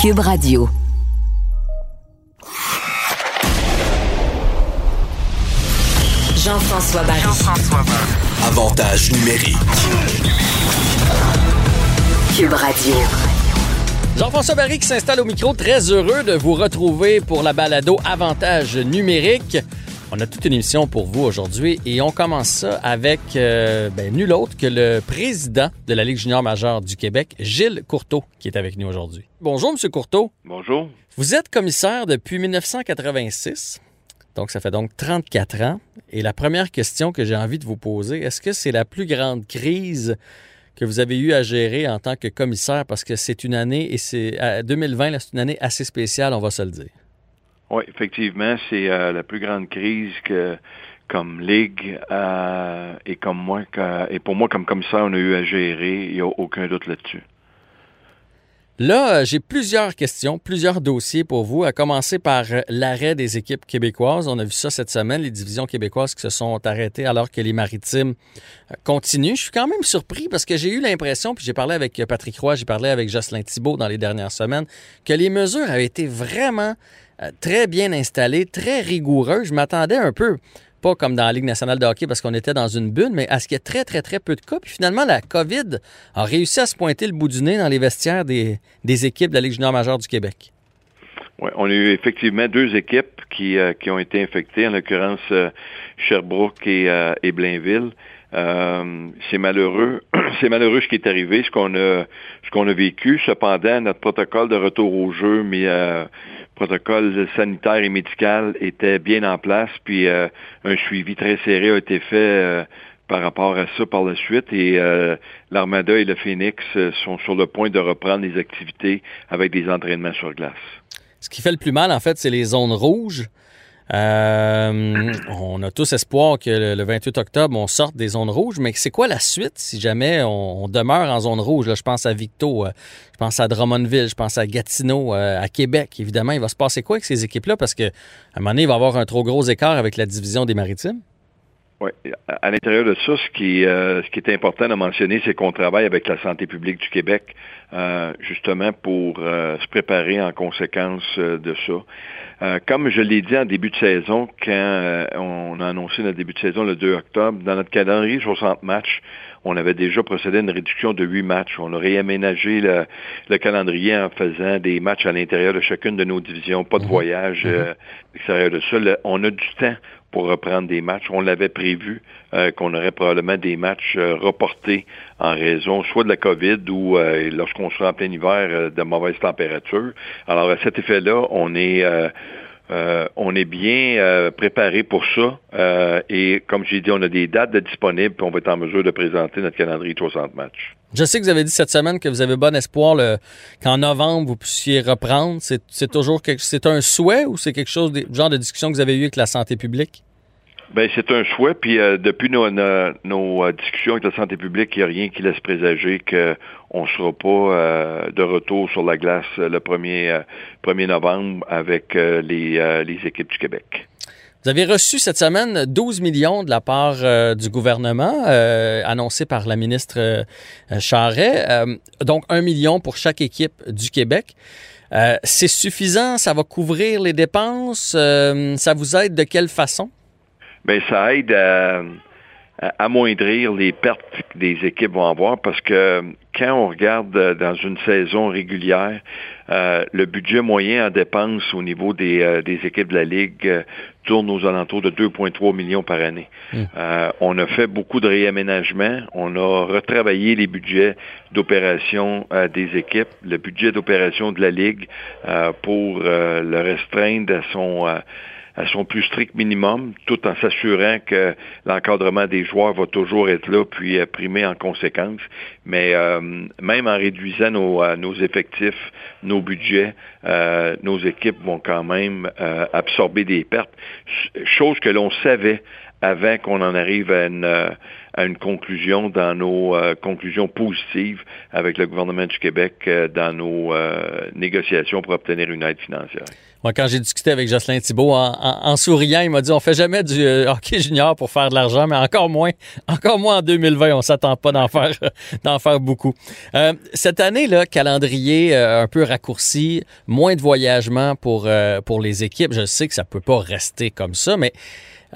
Cube Radio. Jean-François Barry. Avantage numérique. Cube Radio. Jean-François Barry qui s'installe au micro, très heureux de vous retrouver pour la balado Avantage numérique. On a toute une émission pour vous aujourd'hui et on commence ça avec euh, ben, nul autre que le président de la Ligue junior majeure du Québec, Gilles Courteau, qui est avec nous aujourd'hui. Bonjour, Monsieur Courteau. Bonjour. Vous êtes commissaire depuis 1986. Donc, ça fait donc 34 ans. Et la première question que j'ai envie de vous poser, est-ce que c'est la plus grande crise que vous avez eu à gérer en tant que commissaire? Parce que c'est une année, et c'est 2020, c'est une année assez spéciale, on va se le dire. Oui, effectivement, c'est euh, la plus grande crise que comme Ligue euh, et comme moi et pour moi comme commissaire, on a eu à gérer. Il n'y a aucun doute là-dessus. Là, euh, j'ai plusieurs questions, plusieurs dossiers pour vous, à commencer par l'arrêt des équipes québécoises. On a vu ça cette semaine, les divisions québécoises qui se sont arrêtées alors que les maritimes continuent. Je suis quand même surpris parce que j'ai eu l'impression, puis j'ai parlé avec Patrick Roy, j'ai parlé avec Jocelyn Thibault dans les dernières semaines, que les mesures avaient été vraiment très bien installées, très rigoureuses. Je m'attendais un peu pas comme dans la Ligue nationale de hockey parce qu'on était dans une bulle, mais à ce qu'il y ait très, très, très peu de cas. Puis finalement, la COVID a réussi à se pointer le bout du nez dans les vestiaires des, équipes de la Ligue junior majeure du Québec. Oui, on a eu effectivement deux équipes qui, euh, qui ont été infectées, en l'occurrence euh, Sherbrooke euh, et Blainville. C'est malheureux, c'est malheureux ce qui est arrivé, ce qu'on a, ce qu'on a vécu. Cependant, notre protocole de retour au jeu, mais protocole sanitaire et médical était bien en place, puis euh, un suivi très serré a été fait euh, par rapport à ça par la suite. Et euh, l'Armada et le Phoenix sont sur le point de reprendre les activités avec des entraînements sur glace. Ce qui fait le plus mal, en fait, c'est les zones rouges. Euh, on a tous espoir que le, 28 octobre, on sorte des zones rouges, mais c'est quoi la suite si jamais on, demeure en zone rouge? Là, je pense à Victo, euh, je pense à Drummondville, je pense à Gatineau, euh, à Québec. Évidemment, il va se passer quoi avec ces équipes-là? Parce qu'à un moment donné, il va y avoir un trop gros écart avec la division des maritimes. Oui. À l'intérieur de ça, ce qui, ce qui est important de mentionner, c'est qu'on travaille avec la santé publique du Québec, justement pour se préparer en conséquence de ça. Euh, comme je l'ai dit en début de saison, quand euh, on a annoncé notre début de saison le 2 octobre, dans notre calendrier 60 matchs, on avait déjà procédé à une réduction de 8 matchs. On a réaménagé le, calendrier en faisant des matchs à l'intérieur de chacune de nos divisions, pas de mhm. voyage mhm. euh, extérieur de ça. on a du temps pour reprendre des matchs. On l'avait prévu euh, qu'on aurait probablement des matchs euh, reportés en raison soit de la COVID ou euh, lorsqu'on sera en plein hiver de mauvaises températures. Alors à cet effet-là, on est on est bien préparé pour ça. et comme j'ai dit, on a des dates de disponibles, puis on va être en mesure de présenter notre calendrier de 60 matchs. Je sais que vous avez dit cette semaine que vous avez bon espoir qu'en novembre, vous puissiez reprendre. C'est toujours quelque, c'est un souhait ou c'est quelque chose, genre de discussion que vous avez eu avec la santé publique? Ben c'est un souhait. Puis euh, depuis nos, nos, euh, discussions avec la santé publique, il n'y a rien qui laisse présager qu'on ne sera pas euh, de retour sur la glace le 1er, 1er novembre avec les, les équipes du Québec. Vous avez reçu cette semaine 12 millions de la part du gouvernement, annoncé par la ministre Charret. donc, un million pour chaque équipe du Québec. c'est suffisant? Ça va couvrir les dépenses? ça vous aide de quelle façon? Bien, ça aide à, amoindrir les pertes que des équipes vont avoir parce que quand on regarde dans une saison régulière, euh, le budget moyen en dépenses au niveau des, euh, des équipes de la Ligue euh, tourne aux alentours de 2,3 millions par année. Hmm. on a fait beaucoup de réaménagements. On a retravaillé les budgets d'opération des équipes, le budget d'opération de la Ligue pour le restreindre à son à son plus strict minimum, tout en s'assurant que l'encadrement des joueurs va toujours être là, puis euh, primer en conséquence. Mais euh, même en réduisant nos, euh, nos effectifs, nos budgets, nos équipes vont quand même absorber des pertes, chose que l'on savait avant qu'on en arrive à une, à une conclusion dans nos conclusions positives avec le gouvernement du Québec dans nos négociations pour obtenir une aide financière. Moi, quand j'ai discuté avec Jocelyn Thibault en, souriant, il m'a dit on fait jamais du hockey junior pour faire de l'argent, mais encore moins, encore moins en 2020. On s'attend pas d'en faire, d'en faire beaucoup. cette année, là, calendrier un peu raccourci, moins de voyagement pour pour les équipes. Je sais que ça peut pas rester comme ça, mais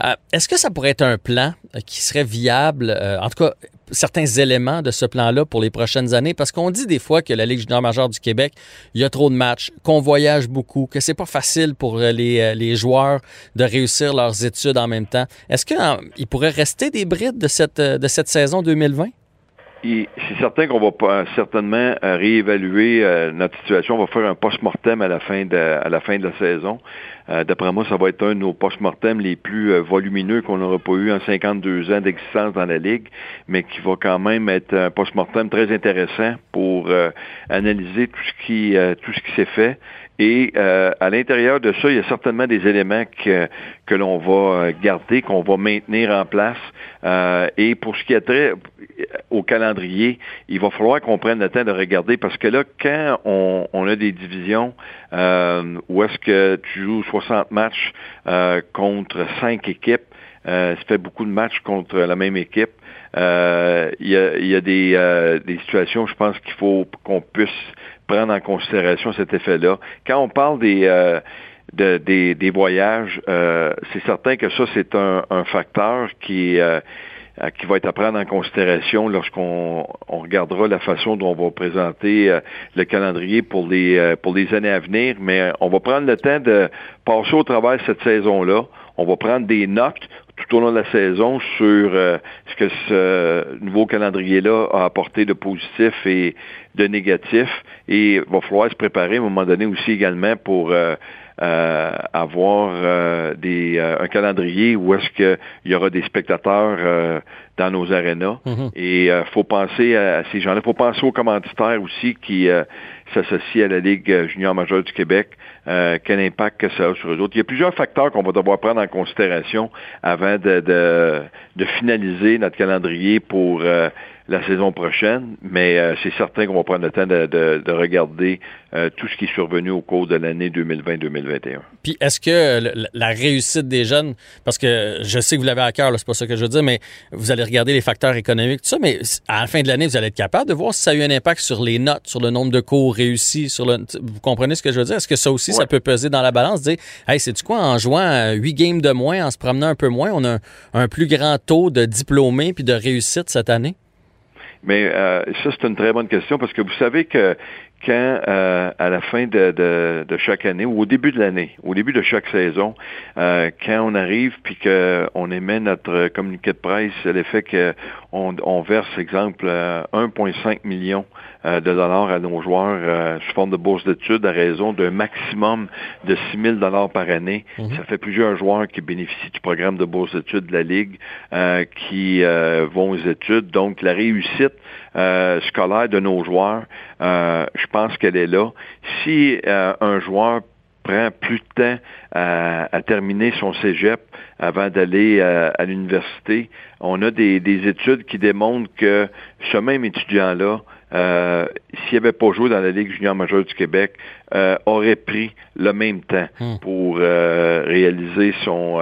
euh, est-ce que ça pourrait être un plan euh, qui serait viable, euh, en tout cas certains éléments de ce plan-là pour les prochaines années? Parce qu'on dit des fois que la Ligue junior majeure du Québec, il y a trop de matchs, qu'on voyage beaucoup, que c'est pas facile pour les, les, joueurs de réussir leurs études en même temps. Est-ce qu'il pourrait rester des brides de cette, de cette saison 2020? c'est certain qu'on va pas, certainement réévaluer notre situation. On va faire un post-mortem à la fin de, à la fin de la saison. Euh, d'après moi, ça va être un de nos post-mortem les plus euh, volumineux qu'on n'aura pas eu en 52 ans d'existence dans la Ligue, mais qui va quand même être un post-mortem très intéressant pour euh, analyser tout ce qui tout ce qui s'est fait. Et à l'intérieur de ça, il y a certainement des éléments que, que l'on va garder, qu'on va maintenir en place. et pour ce qui est trait au calendrier, il va falloir qu'on prenne le temps de regarder parce que là, quand on, on a des divisions où est-ce que tu joues 60 matchs euh, contre 5 équipes. Euh, ça fait beaucoup de matchs contre la même équipe. Euh, il y, a, a des, situations, je pense qu'il faut qu'on puisse prendre en considération cet effet-là. Quand on parle des, de, des, voyages, c'est certain que ça, c'est un, facteur qui euh, qui va être à prendre en considération lorsqu'on on regardera la façon dont on va présenter euh, le calendrier pour les euh, pour les années à venir. Mais on va prendre le temps de passer au travers cette saison-là. On va prendre des notes tout au long de la saison sur ce que ce nouveau calendrier-là a apporté de positif et de négatif. Et il va falloir se préparer à un moment donné aussi également pour euh, avoir euh, des, euh, un calendrier où est-ce qu'il y aura des spectateurs dans nos arénas. Mm-hmm. Et il faut penser à, ces gens-là. Il faut penser aux commanditaires aussi qui s'associent à la Ligue junior majeure du Québec. quel impact que ça a sur eux autres. Il y a plusieurs facteurs qu'on va devoir prendre en considération avant de, de, de finaliser notre calendrier pour la saison prochaine, mais euh, c'est certain qu'on va prendre le temps de, de, regarder euh, tout ce qui est survenu au cours de l'année 2020-2021. Puis est-ce que la réussite des jeunes, parce que je sais que vous l'avez à cœur, c'est pas ça que je veux dire, mais vous allez regarder les facteurs économiques, tout ça, mais à la fin de l'année, vous allez être capable de voir si ça a eu un impact sur les notes, sur le nombre de cours réussis, sur le, vous comprenez ce que je veux dire? Est-ce que ça aussi, ça peut peser dans la balance, dire, hey, c'est du quoi, en jouant huit games de moins, en se promenant un peu moins, on a un plus grand taux de diplômés puis de réussite cette année? Mais euh, ça, c'est une très bonne question parce que vous savez que quand, euh, à la fin de, de, de, chaque année, ou au début de l'année, au début de chaque saison, euh, quand on arrive puis qu'on émet notre communiqué de presse, l'effet qu'on on verse, exemple, 1,5 million de dollars à nos joueurs sous forme de bourse d'études à raison d'un maximum de 6 000 dollars par année. Mhm. Ça fait plusieurs joueurs qui bénéficient du programme de bourse d'études de la Ligue qui vont aux études. Donc, la réussite euh, scolaire de nos joueurs, euh, je pense qu'elle est là. Si euh, un joueur prend plus de temps à, terminer son cégep avant d'aller à l'université, on a des, des, études qui démontrent que ce même étudiant-là euh, s'il n'avait pas joué dans la Ligue junior majeure du Québec, euh, aurait pris le même temps hmm. pour euh, réaliser son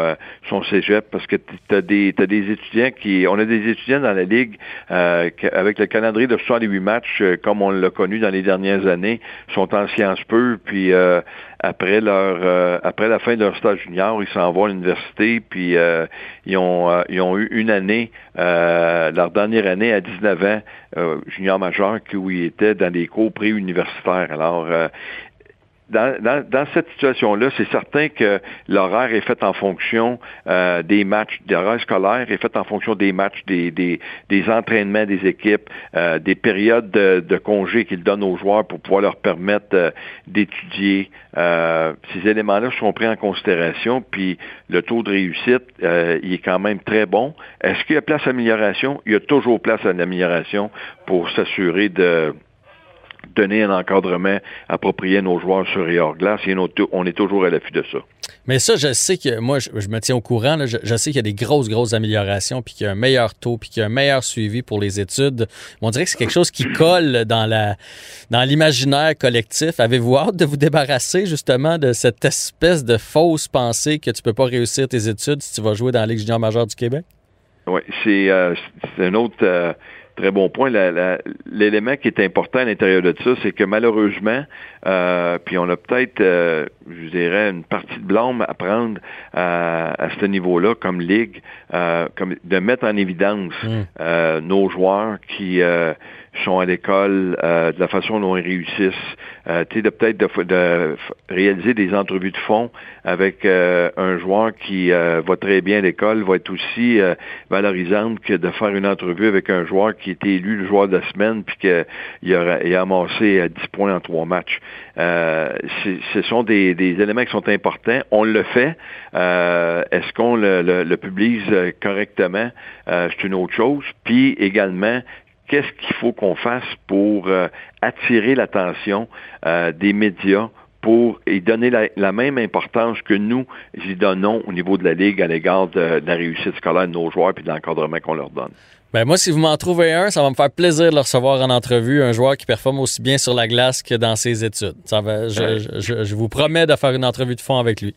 son cégep parce que tu as des t'as des étudiants qui on a des étudiants dans la ligue avec le calendrier de 68 matchs comme on l'a connu dans les dernières années sont en sciences peu puis après leur après la fin de leur stage junior ils s'en vont à l'université puis ils ont ils ont eu une année leur dernière année à 19 ans junior majeur où ils étaient dans des cours préuniversitaires. Alors, euh, dans, cette situation-là, c'est certain que l'horaire est fait en fonction euh, des matchs, l'horaire scolaire est fait en fonction des matchs, des, des, entraînements des équipes, euh, des périodes de, de congés qu'ils donnent aux joueurs pour pouvoir leur permettre euh, d'étudier. ces éléments-là sont pris en considération, puis le taux de réussite, il est quand même très bon. Est-ce qu'il y a place à amélioration? Il y a toujours place à l'amélioration pour s'assurer de donner un encadrement approprié à nos joueurs sur et hors glace. Et on est toujours à l'affût de ça. Mais ça, je sais que moi, je, me tiens au courant. je, sais qu'il y a des grosses, grosses améliorations, puis qu'il y a un meilleur taux, puis qu'il y a un meilleur suivi pour les études. On dirait que c'est quelque chose qui colle dans la dans l'imaginaire collectif. Avez-vous hâte de vous débarrasser justement de cette espèce de fausse pensée que tu peux pas réussir tes études si tu vas jouer dans la Ligue junior majeure du Québec? Oui, c'est euh, un autre. Euh, Très bon point. L'élément qui est important à l'intérieur de ça, c'est que malheureusement, euh, puis on a peut-être, euh, je dirais, une partie de blâme à prendre à, à ce niveau-là comme ligue, euh, comme de mettre en évidence mm. nos joueurs qui sont à l'école, de la façon dont ils réussissent, euh, de peut-être de, de, réaliser des entrevues de fond avec euh, un joueur qui euh, va très bien à l'école va être aussi euh, valorisante que de faire une entrevue avec un joueur qui était élu le joueur de la semaine puis qu'il a, il a amassé 10 points en trois matchs. Ce sont des, des, éléments qui sont importants. On le fait. Est-ce qu'on le, le, le, publie correctement? C'est une autre chose. Puis également, qu'est-ce qu'il faut qu'on fasse pour euh, attirer l'attention euh, des médias pour y donner la, même importance que nous y donnons au niveau de la Ligue à l'égard de, la réussite scolaire de nos joueurs et de l'encadrement qu'on leur donne? Ben moi, si vous m'en trouvez un, ça va me faire plaisir de le recevoir en entrevue, un joueur qui performe aussi bien sur la glace que dans ses études. Ça va, je vous promets de faire une entrevue de fond avec lui.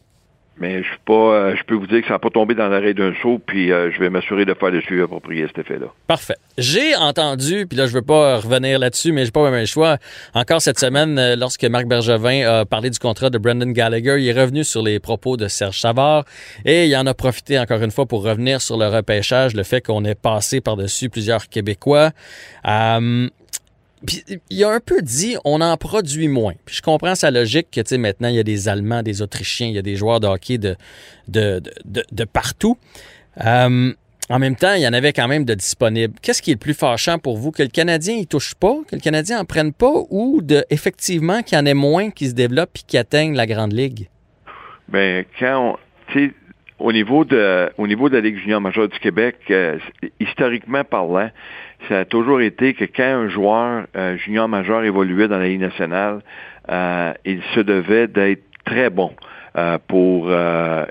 Mais je suis pas, euh, je peux vous dire que ça n'a pas tombé dans l'arrêt d'un saut, puis euh, je vais m'assurer de faire le suivi approprié cet effet-là. Parfait. J'ai entendu, puis là je veux pas revenir là-dessus, mais j'ai pas même choix. Encore cette semaine, euh, lorsque Marc Bergevin a parlé du contrat de Brendan Gallagher, il est revenu sur les propos de Serge Savard et il en a profité encore une fois pour revenir sur le repêchage, le fait qu'on ait passé par-dessus plusieurs Québécois. Puis il a un peu dit on en produit moins. Puis je comprends sa logique que tu sais maintenant il y a des Allemands, des Autrichiens, il y a des joueurs de hockey de, de, de, de partout. Euh, en même temps, il y en avait quand même de disponibles. Qu'est-ce qui est le plus fâchant pour vous? Que le Canadien il touche pas, que le Canadien en prenne pas? Ou de effectivement qu'il y en ait moins qui se développent et qui atteignent la Grande Ligue? Ben quand on, au niveau de au niveau de la Ligue junior majeure du Québec, euh, historiquement parlant, ça a toujours été que quand un joueur euh, junior majeur évoluait dans la Ligue nationale, euh, il se devait d'être très bon. Euh, pour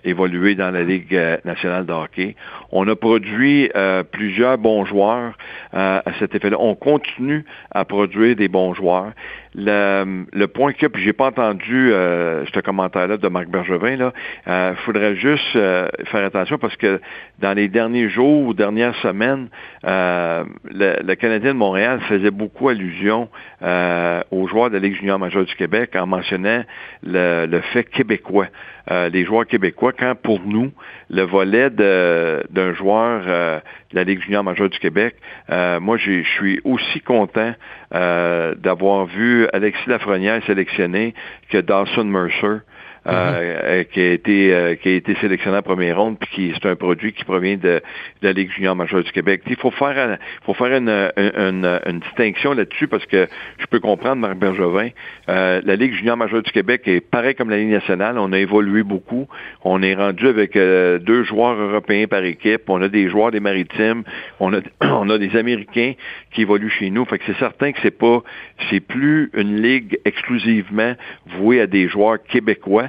évoluer dans la Ligue nationale de hockey. On a produit plusieurs bons joueurs à cet effet-là. On continue à produire des bons joueurs. Le, point que, puis j'ai pas entendu euh, ce commentaire-là de Marc Bergevin, là, euh, faudrait juste euh, faire attention parce que dans les derniers jours ou dernières semaines, euh, le, Canadien de Montréal faisait beaucoup allusion aux joueurs de la Ligue junior majeure du Québec en mentionnant le fait québécois. Les joueurs québécois, quand pour nous, le volet d'un joueur de la Ligue junior majeure du Québec, moi je suis aussi content d'avoir vu Alexis Lafrenière sélectionné que Dawson Mercer. Euh, euh, qui a été euh, qui a été sélectionné en première ronde puis qui c'est un produit qui provient de, de, la Ligue junior majeure du Québec. Il faut faire faut faire une, une, une, distinction là-dessus parce que je peux comprendre Marc Bergevin. la Ligue junior majeure du Québec est pareil comme la Ligue nationale. On a évolué beaucoup. On est rendu avec deux joueurs européens par équipe. On a des joueurs des maritimes. On a on a des Américains qui évoluent chez nous. Fait que c'est certain que c'est pas c'est plus une ligue exclusivement vouée à des joueurs québécois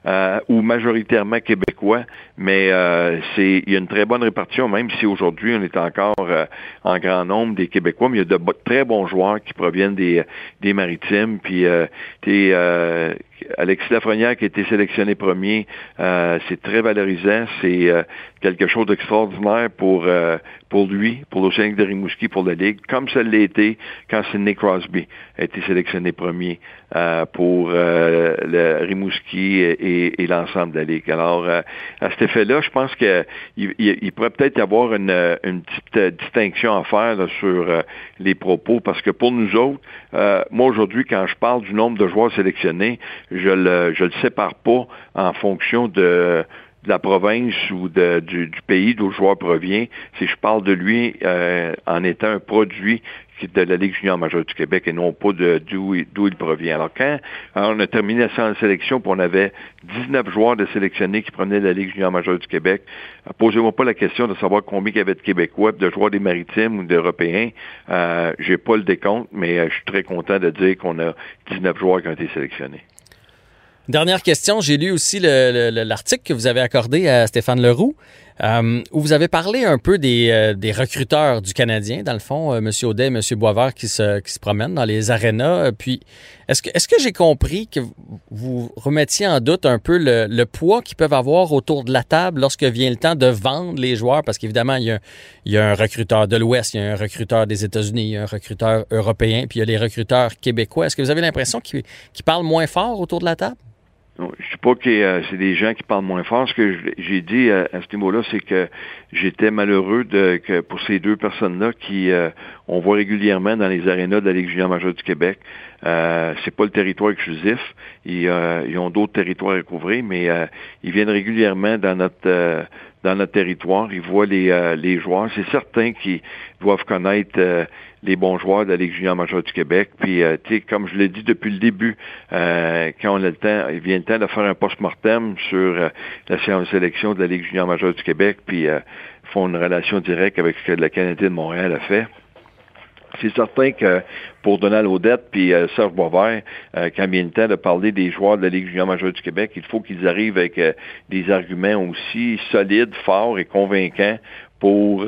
euh, ou majoritairement québécois, mais euh, c'est il y a une très bonne répartition, même si aujourd'hui on est encore euh, en grand nombre des Québécois, mais il y a de très bons joueurs qui proviennent des, des maritimes, puis euh, Alexis Lafrenière qui a été sélectionné premier, c'est très valorisant, c'est quelque chose d'extraordinaire pour pour lui, pour l'Océanique de Rimouski, pour la Ligue, comme ça l'a été quand Sidney Crosby a été sélectionné premier pour le Rimouski et l'ensemble de la Ligue. Alors, à cet effet-là, je pense qu'il il, pourrait peut-être y avoir une, une petite euh, distinction à faire sur euh, les propos, parce que pour nous autres, euh, moi aujourd'hui, quand je parle du nombre de joueurs sélectionnés, je le je le sépare pas en fonction de de la province ou de, du, du, pays d'où le joueur provient, si je parle de lui en étant un produit de la Ligue junior majeure du Québec et non pas d'où il provient. Alors quand on a terminé la sélection, puis on avait 19 joueurs de sélectionnés qui prenaient la Ligue junior majeure du Québec, euh, posez-moi pas la question de savoir combien il y avait de Québécois, de joueurs des maritimes ou d'Européens. Euh, J'ai pas le décompte, mais euh, je suis très content de dire qu'on a 19 joueurs qui ont été sélectionnés. Dernière question, j'ai lu aussi l'article que vous avez accordé à Stéphane Leroux, euh, où vous avez parlé un peu des, euh, recruteurs du Canadien, dans le fond, euh, M. Audet et M. Boisvert qui se, promènent dans les arénas. Puis, est-ce que, j'ai compris que vous remettiez en doute un peu le, poids qu'ils peuvent avoir autour de la table lorsque vient le temps de vendre les joueurs? Parce qu'évidemment, il y, a, un recruteur de l'Ouest, il y a un recruteur des États-Unis, il y a un recruteur européen, puis il y a les recruteurs québécois. Est-ce que vous avez l'impression qu'ils parlent moins fort autour de la table? Je ne sais pas que euh, c'est des gens qui parlent moins fort. Ce que j'ai dit à, ce niveau-là, c'est que j'étais malheureux de, que pour ces deux personnes-là qui euh, on voit régulièrement dans les arénas de la Ligue junior majeure du Québec. Euh, c'est pas le territoire exclusif. Ils, euh, ils ont d'autres territoires à couvrir, mais ils viennent régulièrement dans notre dans notre territoire. Ils voient les, les joueurs. C'est certain qu'ils doivent connaître les bons joueurs de la Ligue junior majeure du Québec. Puis, euh, tu sais, comme je l'ai dit depuis le début, euh, quand on a le temps, il vient le temps de faire un post-mortem sur euh, la séance sélection de la Ligue junior majeure du Québec, puis font une relation directe avec ce que le Canadien de Montréal a fait. C'est certain que pour Donald Odette puis Serge Boisvert, quand vient le temps de parler des joueurs de la Ligue junior majeure du Québec, il faut qu'ils arrivent avec des arguments aussi solides, forts et convaincants pour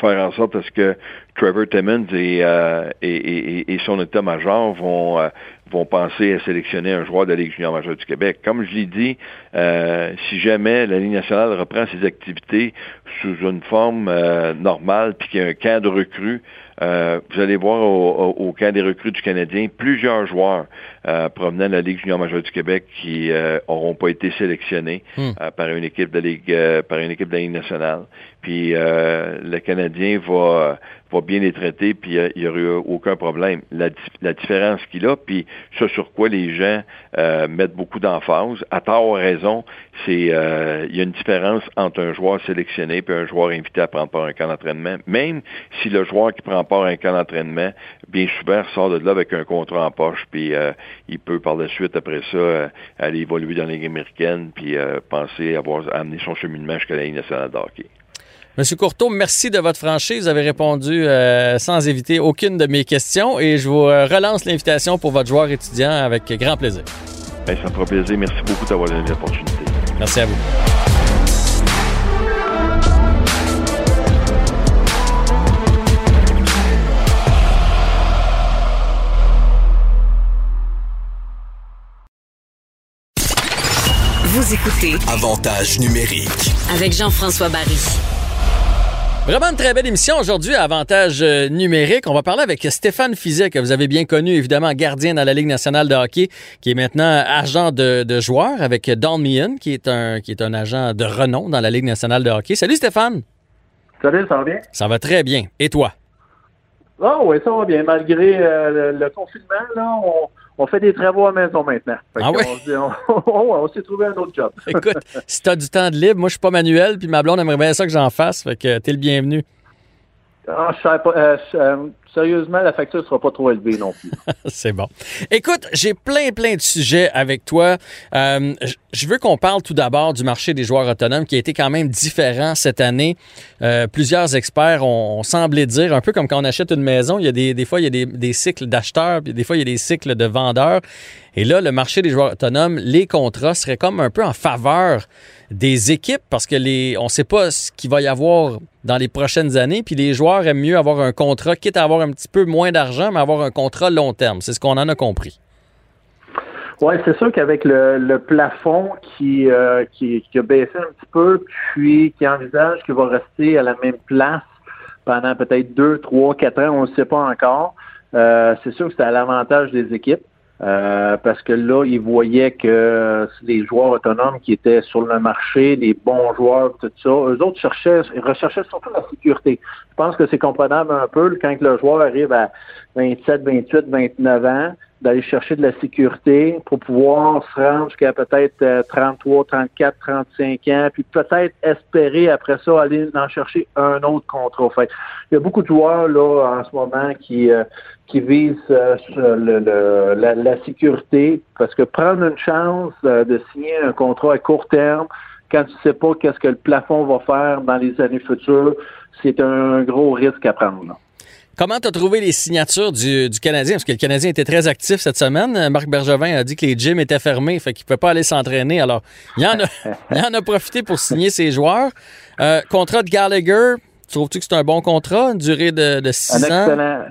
faire en sorte à ce que Trevor Timmons euh, et, et, et, son état-major vont, euh, vont penser à sélectionner un joueur de la Ligue junior majeure du Québec. Comme je l'ai dit, euh, si jamais la Ligue nationale reprend ses activités sous une forme normale, puis qu'il y a un camp de recrues, vous allez voir au, au, camp des recrues du Canadien plusieurs joueurs provenant de la Ligue junior majeure du Québec qui n'auront pas été sélectionnés hmm. par une équipe de Ligue par une équipe de la Ligue nationale. Puis le Canadien va bien les traiter, puis il n'y aurait eu aucun problème. La, différence qu'il a, puis ce sur quoi les gens euh, mettent beaucoup d'emphase, à tort ou raison, c'est euh, il y a une différence entre un joueur sélectionné et un joueur invité à prendre part à un camp d'entraînement. Même si le joueur qui prend part à un camp d'entraînement, bien souvent sort de là avec un contrat en poche, puis euh, il peut par la suite, après ça, aller évoluer dans la Ligue américaine, puis penser avoir amené son cheminement jusqu'à la Ligue nationale de hockey. Monsieur Courteau, merci de votre franchise. Vous avez répondu euh, sans éviter aucune de mes questions et je vous euh, relance l'invitation pour votre joueur étudiant avec grand plaisir. ça me fera plaisir. Merci beaucoup d'avoir donné l'opportunité. Merci à vous. Vous écoutez Avantage numérique avec Jean-François Barry. Vraiment une très belle émission aujourd'hui, Avantage euh, numérique. On va parler avec Stéphane Fizet, que vous avez bien connu, évidemment, gardien dans la Ligue nationale de hockey, qui est maintenant agent de, de joueur avec Don Meehan, qui est, un, qui est un agent de renom dans la Ligue nationale de hockey. Salut Stéphane! Salut, ça va bien? Ça va très bien. Et toi? Ah oui, ça va bien. Malgré euh, le, confinement, là, on, on fait des travaux à maison maintenant. ah oui? On, s'est trouvé un autre job. Écoute, si tu as du temps de libre, moi je suis pas manuel, puis ma blonde aimerait bien ça que j'en fasse. Fait que t'es le bienvenu. Ah, je sais pas. Euh, euh, sérieusement, la facture ne sera pas trop élevée non plus. c'est bon. Écoute, j'ai plein, plein de sujets avec toi. Euh, je veux qu'on parle tout d'abord du marché des joueurs autonomes qui a été quand même différent cette année. Euh, plusieurs experts ont, semblé dire, un peu comme quand on achète une maison, il y a des, fois, il y a des, des cycles d'acheteurs, puis des fois, il y a des cycles de vendeurs. Et là, le marché des joueurs autonomes, les contrats seraient comme un peu en faveur des équipes parce que les, on ne sait pas ce qu'il va y avoir dans les prochaines années. Puis les joueurs aiment mieux avoir un contrat, quitte à avoir un petit peu moins d'argent, mais avoir un contrat long terme. C'est ce qu'on en a compris. Oui, c'est sûr qu'avec le, plafond qui, euh, qui, qui, a baissé un petit peu, puis qui envisage qu'il va rester à la même place pendant peut-être deux, trois, quatre ans, on ne sait pas encore. Euh, c'est sûr que c'est à l'avantage des équipes. Euh, parce que là, ils voyaient que les joueurs autonomes qui étaient sur le marché, les bons joueurs, tout ça, eux autres cherchaient, recherchaient surtout la sécurité. pense que c'est comprenable un peu quand le joueur arrive à 27, 28, 29 ans d'aller chercher de la sécurité pour pouvoir se rendre jusqu'à peut-être 33, 34, 35 ans, puis peut-être espérer après ça aller en chercher un autre contrat. Fait, il y a beaucoup de joueurs là en ce moment qui euh, qui visent euh, le, la, la, sécurité parce que prendre une chance euh, de signer un contrat à court terme quand tu sais pas qu'est-ce que le plafond va faire dans les années futures, c'est un gros risque à prendre. Comment tu as trouvé les signatures du, Canadien? Parce que le Canadien était très actif cette semaine. Marc Bergevin a dit que les gyms étaient fermés, fait qu'il ne pouvait pas aller s'entraîner. Alors, il en, a, en a profité pour signer ses joueurs. Euh, contrat de Gallagher, trouves-tu que c'est un bon contrat, une durée de, six un ans? Excellent,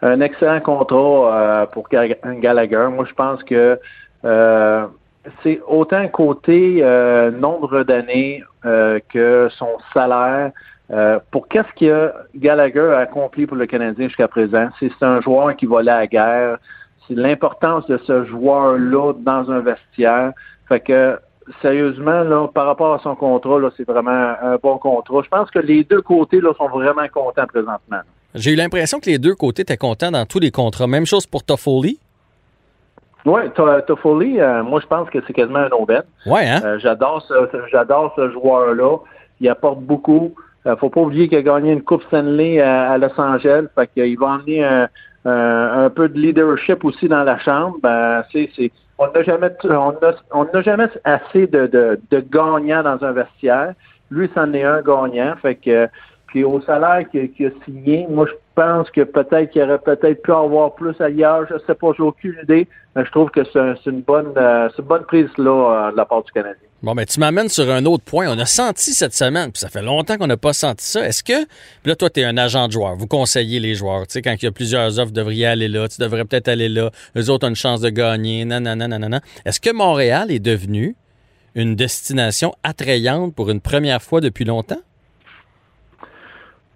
un excellent contrat euh, pour Gallagher. Moi, je pense que euh, c'est autant côté nombre d'années que son salaire. Euh, pour qu'est-ce que Gallagher a accompli pour le Canadien jusqu'à présent, c'est un joueur qui va aller à la guerre. C'est l'importance de ce joueur-là dans un vestiaire. Fait que sérieusement, là, par rapport à son contrat, là, c'est vraiment un bon contrat. Je pense que les deux côtés là, sont vraiment contents présentement. J'ai eu l'impression que les deux côtés étaient contents dans tous les contrats. Même chose pour Toffoli. Oui, Toffoli, euh, moi je pense que c'est quasiment un aubaine. Ouais, hein? Euh, j'adore ce, j'adore ce joueur-là. Il apporte beaucoup. Euh, faut pas oublier qu'il a gagné une Coupe Stanley à, Los Angeles. Fait qu'il va emmener un, un, peu de leadership aussi dans la chambre. Ben, c'est, c'est, on n'a jamais, on n'a jamais assez de, de, de gagnants dans un vestiaire. Lui, c'en est un gagnant. Fait que, puis au salaire qu'il, a signé, moi, je pense que peut-être qu'il aurait peut-être pu avoir plus ailleurs. Je sais pas, j'ai aucune idée. Mais je trouve que c'est, une bonne, euh, c'est une bonne prise là euh, de la part du Canadien. Bon, ben, tu m'amènes sur un autre point. On a senti cette semaine, puis ça fait longtemps qu'on n'a pas senti ça. Est-ce que, là, toi, tu es un agent de joueur, vous conseillez les joueurs. Tu sais, quand il y a plusieurs offres, vous devriez aller là, tu devrais peut-être aller là, eux autres ont une chance de gagner, nanana. Est-ce que Montréal est devenu une destination attrayante pour une première fois depuis longtemps?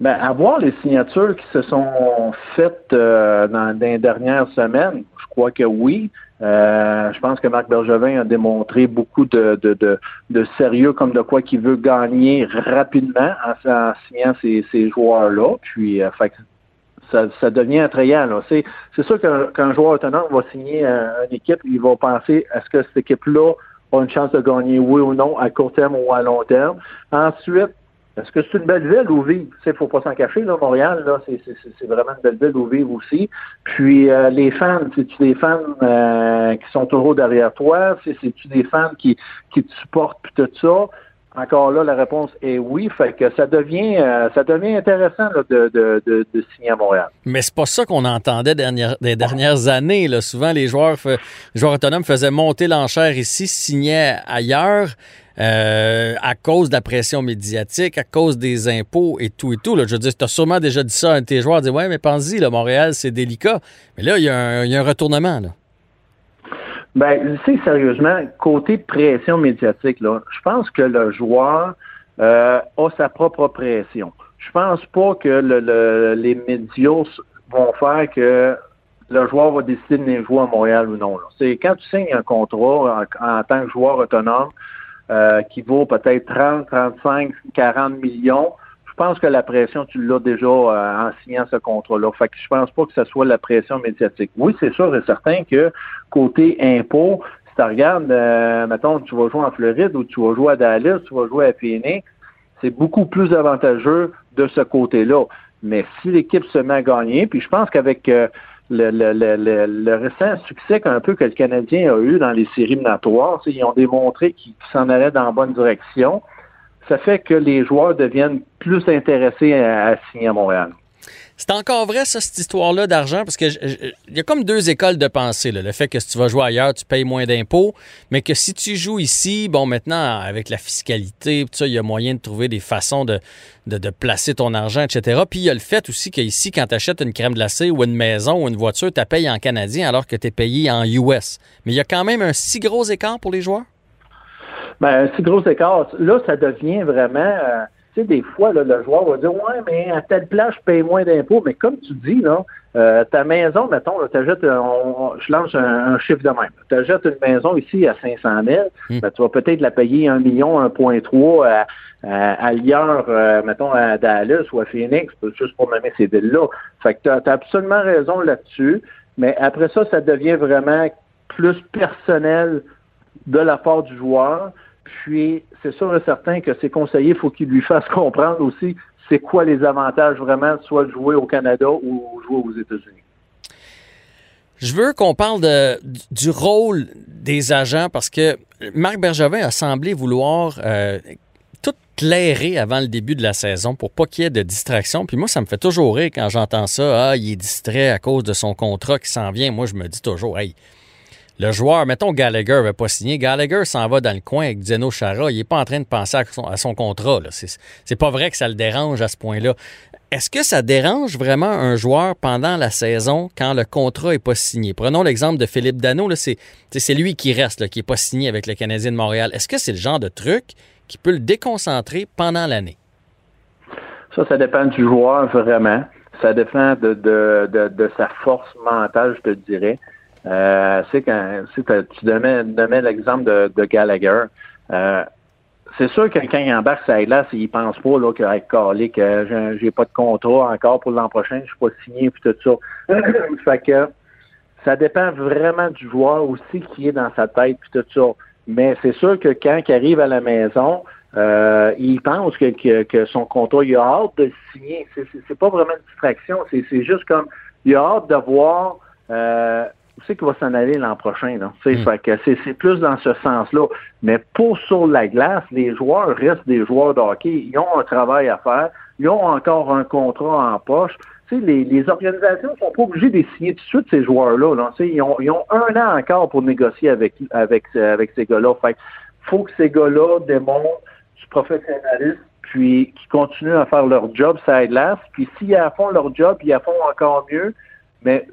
Ben, à voir les signatures qui se sont faites euh, dans les dernières semaines, je crois que oui. Euh, je pense que Marc Bergevin a démontré beaucoup de, de, de, de sérieux comme de quoi qu'il veut gagner rapidement en, signant ces, ces joueurs-là. Puis, euh, fait, ça, ça devient attrayant. C'est, c'est sûr qu'un, joueur autonome va signer une équipe, il va penser est-ce que cette équipe-là a une chance de gagner, oui ou non, à court terme ou à long terme. Ensuite, est-ce que c'est une belle ville où vivre? Il ne faut pas s'en cacher, là, Montréal, là, c'est, vraiment une belle ville où vivre aussi. Puis euh, les fans, c'est-tu des fans euh, qui sont toujours derrière toi? C'est-tu des fans qui, qui te supportent puis tout ça? Encore là, la réponse est oui. Fait que ça devient euh, ça devient intéressant de, de, de, signer à Montréal. Mais c'est pas ça qu'on entendait dernière, des dernières années. Là. Souvent, les joueurs, les joueurs autonomes faisaient monter l'enchère ici, signaient ailleurs. Euh, à cause de la pression médiatique, à cause des impôts et tout et tout. Là. Je veux dire, tu as sûrement déjà dit ça à un de tes joueurs, dit Ouais, mais pense-y, Montréal, c'est délicat. Mais là, il y, a un, retournement. Là. Ben, sais, sérieusement, côté pression médiatique, là, je pense que le joueur euh, a sa propre pression. Je pense pas que le, les médias vont faire que le joueur va décider de venir jouer à Montréal ou non. C'est quand tu signes un contrat en tant que joueur autonome, euh, qui vaut peut-être 30, 35, 40 millions, je pense que la pression, tu l'as déjà euh, en signant ce contrat-là. Fait que je pense pas que ce soit la pression médiatique. Oui, c'est sûr et certain que côté impôt, si tu regardes, euh, mettons, tu vas jouer en Floride ou tu vas jouer à Dallas, tu vas jouer à Phoenix, c'est beaucoup plus avantageux de ce côté-là. Mais si l'équipe se met à gagner, puis je pense qu'avec le, récent succès qu'un peu que le Canadien a eu dans les séries minatoires, ils ont démontré qu'ils s'en allaient dans la bonne direction. Ça fait que les joueurs deviennent plus intéressés à signer à Montréal. C'est encore vrai, ça, cette histoire-là d'argent, parce que il y a comme deux écoles de pensée. Le fait que si tu vas jouer ailleurs, tu payes moins d'impôts, mais que si tu joues ici, bon, maintenant, avec la fiscalité, tout ça, il y a moyen de trouver des façons de, placer ton argent, etc. Puis il y a le fait aussi qu'ici, quand tu achètes une crème glacée ou une maison ou une voiture, tu payes en canadien alors que tu es payé en US. Mais il y a quand même un si gros écart pour les joueurs? Ben, un si gros écart. Là, ça devient vraiment... Euh, sais, des fois, là, le joueur va dire Ouais, mais à telle place, je paye moins d'impôts. Mais comme tu dis, là, euh, ta maison, mettons, tu achètes, je lance un, chiffre de même. Tu achètes une maison ici à 500 000, hmm. ben, tu vas peut-être la payer 1 million, 1,3 à, à, à Lyon, euh, mettons, à Dallas ou à Phoenix, juste pour nommer ces villes-là. Fait que tu as, absolument raison là-dessus. Mais après ça, ça devient vraiment plus personnel de la part du joueur. Puis, c'est sûr et certain que ses conseillers, il faut qu'ils lui fassent comprendre aussi c'est quoi les avantages vraiment, soit de jouer au Canada ou jouer aux États-Unis. Je veux qu'on parle du rôle des agents parce que Marc Bergevin a semblé vouloir euh, tout clairer avant le début de la saison pour pas qu'il y ait de distraction. Puis moi, ça me fait toujours rire quand j'entends ça. Ah, il est distrait à cause de son contrat qui s'en vient. Moi, je me dis toujours, hey, le joueur, mettons Gallagher n'avait pas signé, Gallagher s'en va dans le coin avec Zeno Chara, il n'est pas en train de penser à son, à contrat. C'est pas vrai que ça le dérange à ce point-là. Est-ce que ça dérange vraiment un joueur pendant la saison quand le contrat n'est pas signé? Prenons l'exemple de Philippe Dano, c'est lui qui reste, qui n'est pas signé avec le Canadien de Montréal. Est-ce que c'est le genre de truc qui peut le déconcentrer pendant l'année? Ça, ça dépend du joueur vraiment. Ça dépend de, de sa force mentale, je te dirais. Euh, c'est quand tu donnais, l'exemple de, de, Gallagher. Euh, c'est sûr que quand il embarque sa glace, il pense pas là, que calé, que j'ai pas de contrat encore pour l'an prochain, je suis pas signé puis tout ça. fait que ça dépend vraiment du joueur aussi qui est dans sa tête puis tout ça. Mais c'est sûr que quand il arrive à la maison, euh, il pense que, que, son contrat, il a hâte de signer. C'est pas vraiment une distraction, c'est juste comme il a hâte de voir euh, où c'est qu'il va s'en aller l'an prochain. Hmm. c'est, plus dans ce sens-là. Mais pour sur la glace, les joueurs restent des joueurs de hockey. Ils ont un travail à faire. Ils ont encore un contrat en poche. les, les organisations sont pas obligées de signer tout de suite ces joueurs-là. Ils, ont, ils ont un an encore pour négocier avec, avec, avec ces gars-là. Fait faut que ces gars-là démontrent du professionnalisme puis qu'ils continuent à faire leur job ça glace. Puis s'ils font leur job, ils font encore mieux, mais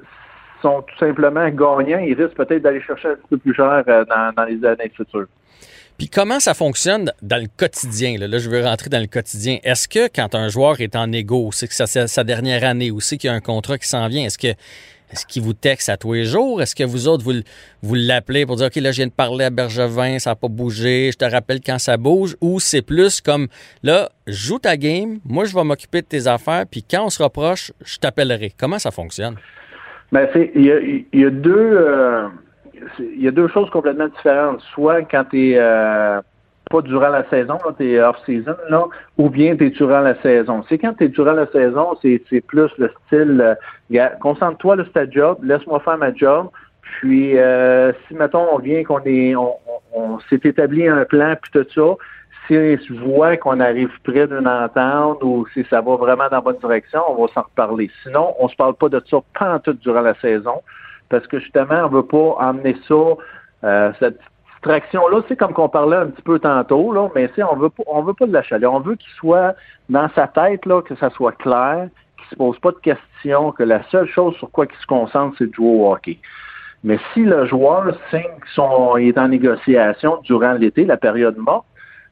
sont tout simplement gagnants, ils risquent peut-être d'aller chercher un petit peu plus cher euh, dans, les années futures. Puis comment ça fonctionne dans le quotidien? Là, je veux rentrer dans le quotidien. Est-ce que quand un joueur est en égo, c'est que c'est sa dernière année ou c'est qu'il y a un contrat qui s'en vient, est-ce que est-ce qu'il vous texte à tous les jours? Est-ce que vous autres, vous, vous l'appelez pour dire, OK, là, je viens de parler à Bergevin, ça n'a pas bougé, je te rappelle quand ça bouge? Ou c'est plus comme, là, joue ta game, moi, je vais m'occuper de tes affaires, puis quand on se rapproche, je t'appellerai. Comment ça fonctionne? Ben, c'est, il y a, y a deux, euh, il y a deux choses complètement différentes. Soit quand tu es euh, pas durant la saison, tu es off-season, là, ou bien tu es durant la saison. C'est quand tu es durant la saison, c'est, c'est plus le style, euh, concentre-toi, sur ta job, laisse-moi faire ma job. Puis, euh, si, mettons, on vient qu'on est, on, on s'est établi un plan, puis tout ça, si on voit qu'on arrive près d'une entente ou si ça va vraiment dans la bonne direction, on va s'en reparler. Sinon, on se parle pas de ça pas tout durant la saison parce que justement, on veut pas emmener ça, euh, cette distraction-là, c'est comme qu'on parlait un petit peu tantôt, là, mais on veut pas, on veut pas de la chaleur. On veut qu'il soit dans sa tête, là, que ça soit clair, qu'il se pose pas de questions, que la seule chose sur quoi il se concentre, c'est de jouer au hockey. Mais si le joueur signe qu'il est en négociation durant l'été, la période morte,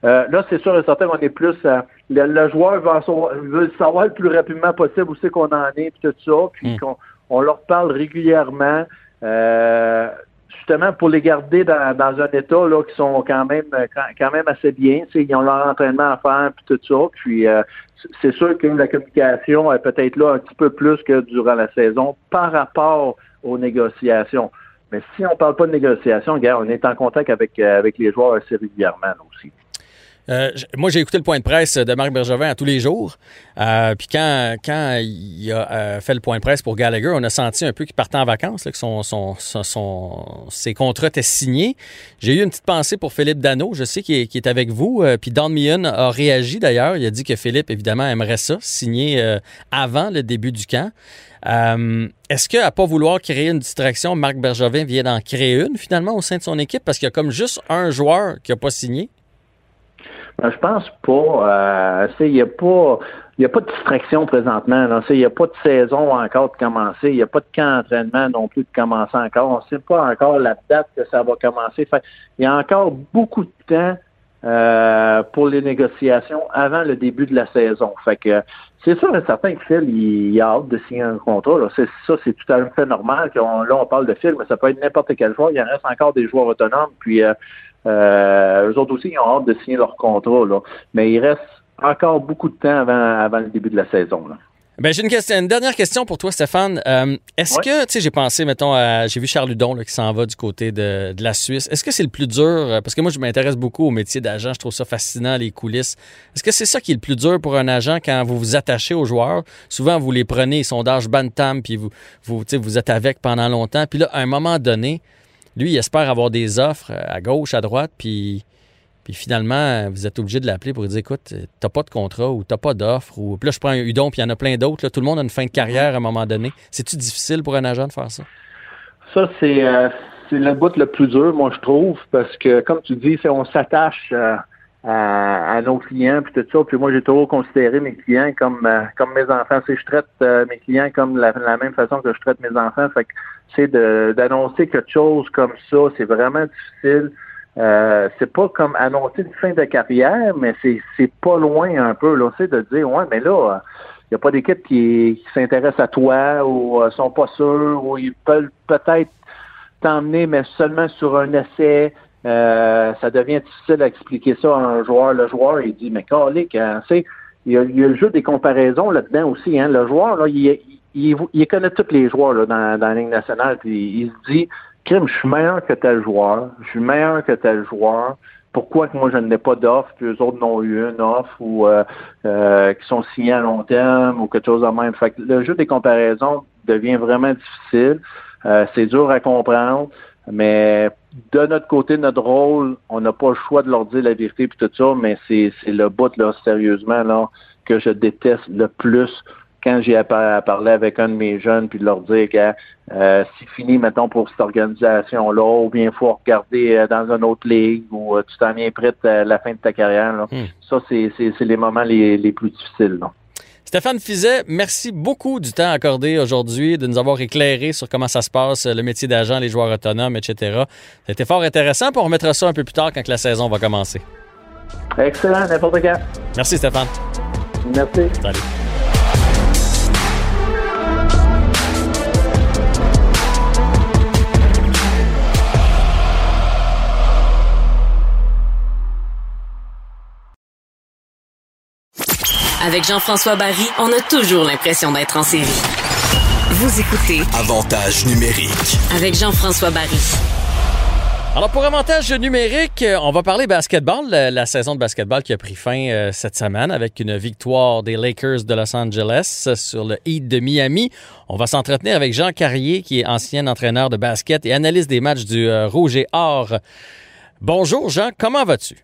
euh, là, c'est sûr et certain qu'on est plus. Euh, le, joueur veut, savoir le plus rapidement possible où c'est qu'on en est, puis tout ça, puis hmm. qu'on on leur parle régulièrement, euh, justement pour les garder dans, un état là qui sont quand même quand, même assez bien. Ils ont leur entraînement à faire, puis tout ça. Puis c'est sûr que la communication est peut-être là un petit peu plus que durant la saison par rapport aux négociations. Mais si on parle pas de négociations, regarde, on est en contact avec, avec les joueurs assez régulièrement aussi. Euh, moi, j'ai écouté le point de presse de Marc Bergevin à tous les jours. Euh, puis quand, quand il a euh, fait le point de presse pour Gallagher, on a senti un peu qu'il partait en vacances, que son, son, son, ses contrats étaient signés. J'ai eu une petite pensée pour Philippe Dano. Je sais qu'il est, est, avec vous. puis Don Meehan a réagi d'ailleurs. Il a dit que Philippe, évidemment, aimerait ça, signer avant le début du camp. Est-ce qu'à pas vouloir créer une distraction, Marc Bergevin vient d'en créer une finalement au sein de son équipe? Parce qu'il y a comme juste un joueur qui n'a pas signé? Ben, je pense pas. Euh, il n'y a pas. A pas de distraction présentement. Il n'y a pas de saison encore de commencer. Il n'y a pas de camp d'entraînement non plus de commencer encore. On ne sait pas encore la date que ça va commencer. il y a encore beaucoup de temps pour les négociations avant le début de la saison. Fait que c'est sûr et certain que Phil, il, a hâte de signer un contrat. C'est, ça, c'est tout à fait normal. là, on parle de Phil, mais ça peut être n'importe quel joueur. Il en reste encore des joueurs autonomes. Puis euh, euh, eux autres aussi, ils ont hâte de signer leur contrat. Là. Mais il reste encore beaucoup de temps avant, avant le début de la saison. Là. Ben, j'ai une, question, une dernière question pour toi, Stéphane. Euh, est-ce que, tu sais, j'ai pensé, mettons, à, j'ai vu Charles Ludon qui s'en va du côté de, de la Suisse. Est-ce que c'est le plus dur? Euh, parce que moi, je m'intéresse beaucoup au métier d'agent. Je trouve ça fascinant, les coulisses. Est-ce que c'est ça qui est le plus dur pour un agent quand vous vous attachez aux joueurs? Souvent, vous les prenez, sondage bantam, puis vous, vous, vous êtes avec pendant longtemps. Puis là, à un moment donné, lui, il espère avoir des offres à gauche, à droite, puis puis finalement, vous êtes obligé de l'appeler pour lui dire écoute, t'as pas de contrat ou t'as pas d'offre. Ou... Puis là, je prends un Udon, puis il y en a plein d'autres. Tout le monde a une fin de carrière à un moment donné. C'est-tu difficile pour un agent de faire ça? Ça, c'est euh, le bout le plus dur, moi, je trouve, parce que, comme tu dis, on s'attache euh, à, nos clients, puis tout ça. Puis moi, j'ai toujours considéré mes clients comme euh, comme mes enfants. C'est je traite mes clients comme la, la, même façon que je traite mes enfants. Fait que, c'est d'annoncer quelque chose comme ça, c'est vraiment difficile. Euh, c'est pas comme annoncer une fin de carrière, mais c'est, pas loin un peu, là, de dire, ouais, mais là, il n'y a pas d'équipe qui, qui s'intéresse à toi ou euh, sont pas sûrs ou ils peuvent peut-être t'emmener, mais seulement sur un essai. Euh, ça devient difficile à expliquer ça à un joueur. Le joueur, il dit, mais calique, hein, il y, a, il y a le jeu des comparaisons là-dedans aussi. Hein. Le joueur, là, il, il, il, connaît tous les joueurs là, dans, dans la Ligue nationale, il se dit, crime, je suis meilleur que tel joueur, je suis meilleur que tel joueur. Pourquoi que moi je n'ai pas d'offre, puis eux autres n'ont eu une offre ou euh, euh, qui sont signés à long terme ou quelque chose de même. Fait que le jeu des comparaisons devient vraiment difficile. Euh, c'est dur à comprendre, mais de notre côté, notre rôle, on n'a pas le choix de leur dire la vérité puis tout ça, mais c'est, c'est le bout là, sérieusement, là, que je déteste le plus quand j'ai à, parler avec un de mes jeunes, puis de leur dire que euh, c'est fini, mettons, pour cette organisation-là, ou bien il faut regarder euh, dans une autre ligue, ou euh, tu t'en viens prêt à la fin de ta carrière. Hmm. Ça, c'est les moments les, plus difficiles. Stéphane Fizet, merci beaucoup du temps accordé aujourd'hui, de nous avoir éclairé sur comment ça se passe, le métier d'agent, les joueurs autonomes, etc. C'était fort intéressant, puis on remettra ça un peu plus tard quand la saison va commencer. Excellent, n'importe quand. Merci Stéphane. Merci. Salut. Avec Jean-François Barry, on a toujours l'impression d'être en série. Vous écoutez Avantage numérique avec Jean-François Barry. Alors pour avantage numérique, on va parler basketball, la, saison de basketball qui a pris fin euh, cette semaine avec une victoire des Lakers de Los Angeles sur le Heat de Miami. On va s'entretenir avec Jean Carrier qui est ancien entraîneur de basket et analyste des matchs du euh, Rouge et Or. Bonjour Jean, comment vas-tu?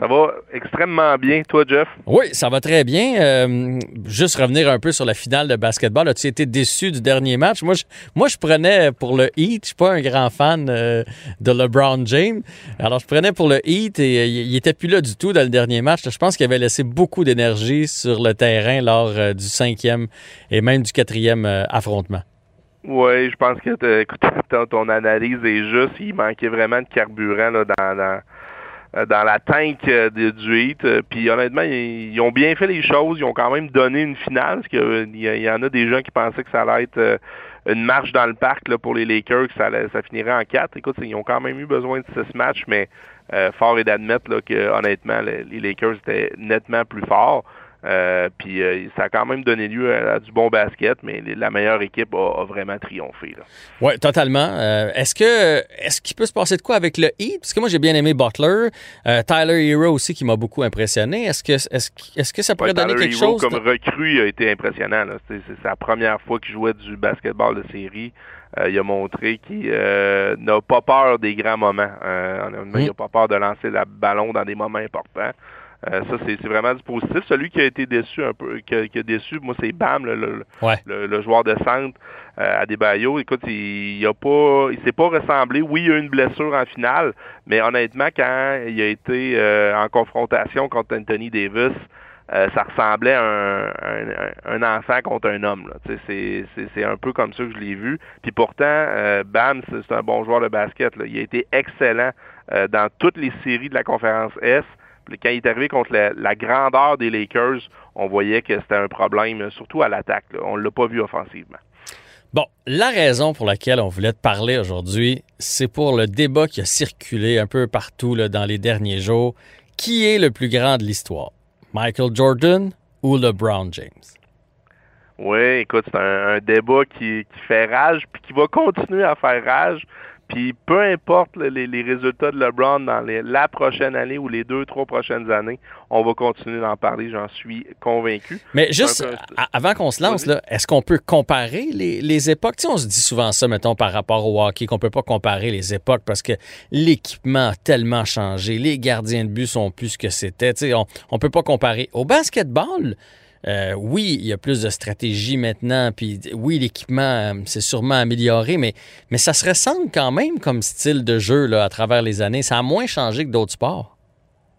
Ça va extrêmement bien, toi, Jeff? Oui, ça va très bien. Euh, juste revenir un peu sur la finale de basketball. As-tu été déçu du dernier match? Moi, je, moi, je prenais pour le Heat. Je suis pas un grand fan euh, de LeBron James. Alors, je prenais pour le Heat et euh, il était plus là du tout dans le dernier match. Je pense qu'il avait laissé beaucoup d'énergie sur le terrain lors du cinquième et même du quatrième affrontement. Oui, je pense que écoute, ton, analyse est juste. Il manquait vraiment de carburant là, dans euh, dans la tank euh, du Heat. Euh, puis honnêtement, ils, ont bien fait les choses. Ils ont quand même donné une finale. Parce qu'il y, y en a des gens qui pensaient que ça allait être une marche dans le parc là, pour les Lakers, que ça, ça finirait en quatre. Écoute, ils ont quand même eu besoin de ce match, mais fort est d'admettre que honnêtement, les Lakers étaient nettement plus forts. Euh, puis euh, ça a quand même donné lieu à, du bon basket, mais la meilleure équipe a, vraiment triomphé. Oui, totalement. Euh, est-ce que est-ce qu'il peut se passer de quoi avec le Heat? Parce que moi j'ai bien aimé Butler, Tyler Hero aussi qui m'a beaucoup impressionné. Est-ce que est-ce, est-ce que ça pourrait donner quelque Hero, chose? Comme recrue, il a été impressionnant. C'est, sa première fois qu'il jouait du basketball de série. il a montré qu'il n'a pas peur des grands moments. Mm. Il n'a pas peur de lancer le ballon dans des moments importants. Euh, ça, c'est vraiment du positif. Celui qui a été déçu un peu, qui a, déçu, moi, c'est Bam, le, le, joueur de centre euh, à Desbayo. Écoute, il, il a pas, il s'est pas ressemblé. Oui, il a eu une blessure en finale, mais honnêtement, quand il a été euh, en confrontation contre Anthony Davis, ça ressemblait à un, enfant contre un homme. C'est un peu comme ça que je l'ai vu. Puis pourtant, Bam, c'est un bon joueur de basket. Il a été excellent dans toutes les séries de la conférence S. Quand il est arrivé contre la, grandeur des Lakers, on voyait que c'était un problème, surtout à l'attaque. On ne l'a pas vu offensivement. Bon, la raison pour laquelle on voulait te parler aujourd'hui, c'est pour le débat qui a circulé un peu partout dans les derniers jours. Qui est le plus grand de l'histoire? Michael Jordan ou LeBron James? Oui, écoute, c'est un, débat qui, qui, fait rage, puis qui va continuer à faire rage. Puis peu importe les, résultats de LeBron dans la prochaine année ou les deux, trois prochaines années, on va continuer d'en parler, j'en suis convaincu. Mais juste avant qu'on se lance, est-ce qu'on peut comparer les, époques? Tu on se dit souvent ça, mettons, par rapport au hockey, qu'on peut pas comparer les époques parce que l'équipement a tellement changé, les gardiens de but sont plus ce que c'était. On, on peut pas comparer. Au basketball, euh, oui, il y a plus de stratégie maintenant, puis oui, l'équipement euh, s'est sûrement amélioré, mais, mais ça se ressemble quand même comme style de jeu là, à travers les années. Ça a moins changé que d'autres sports.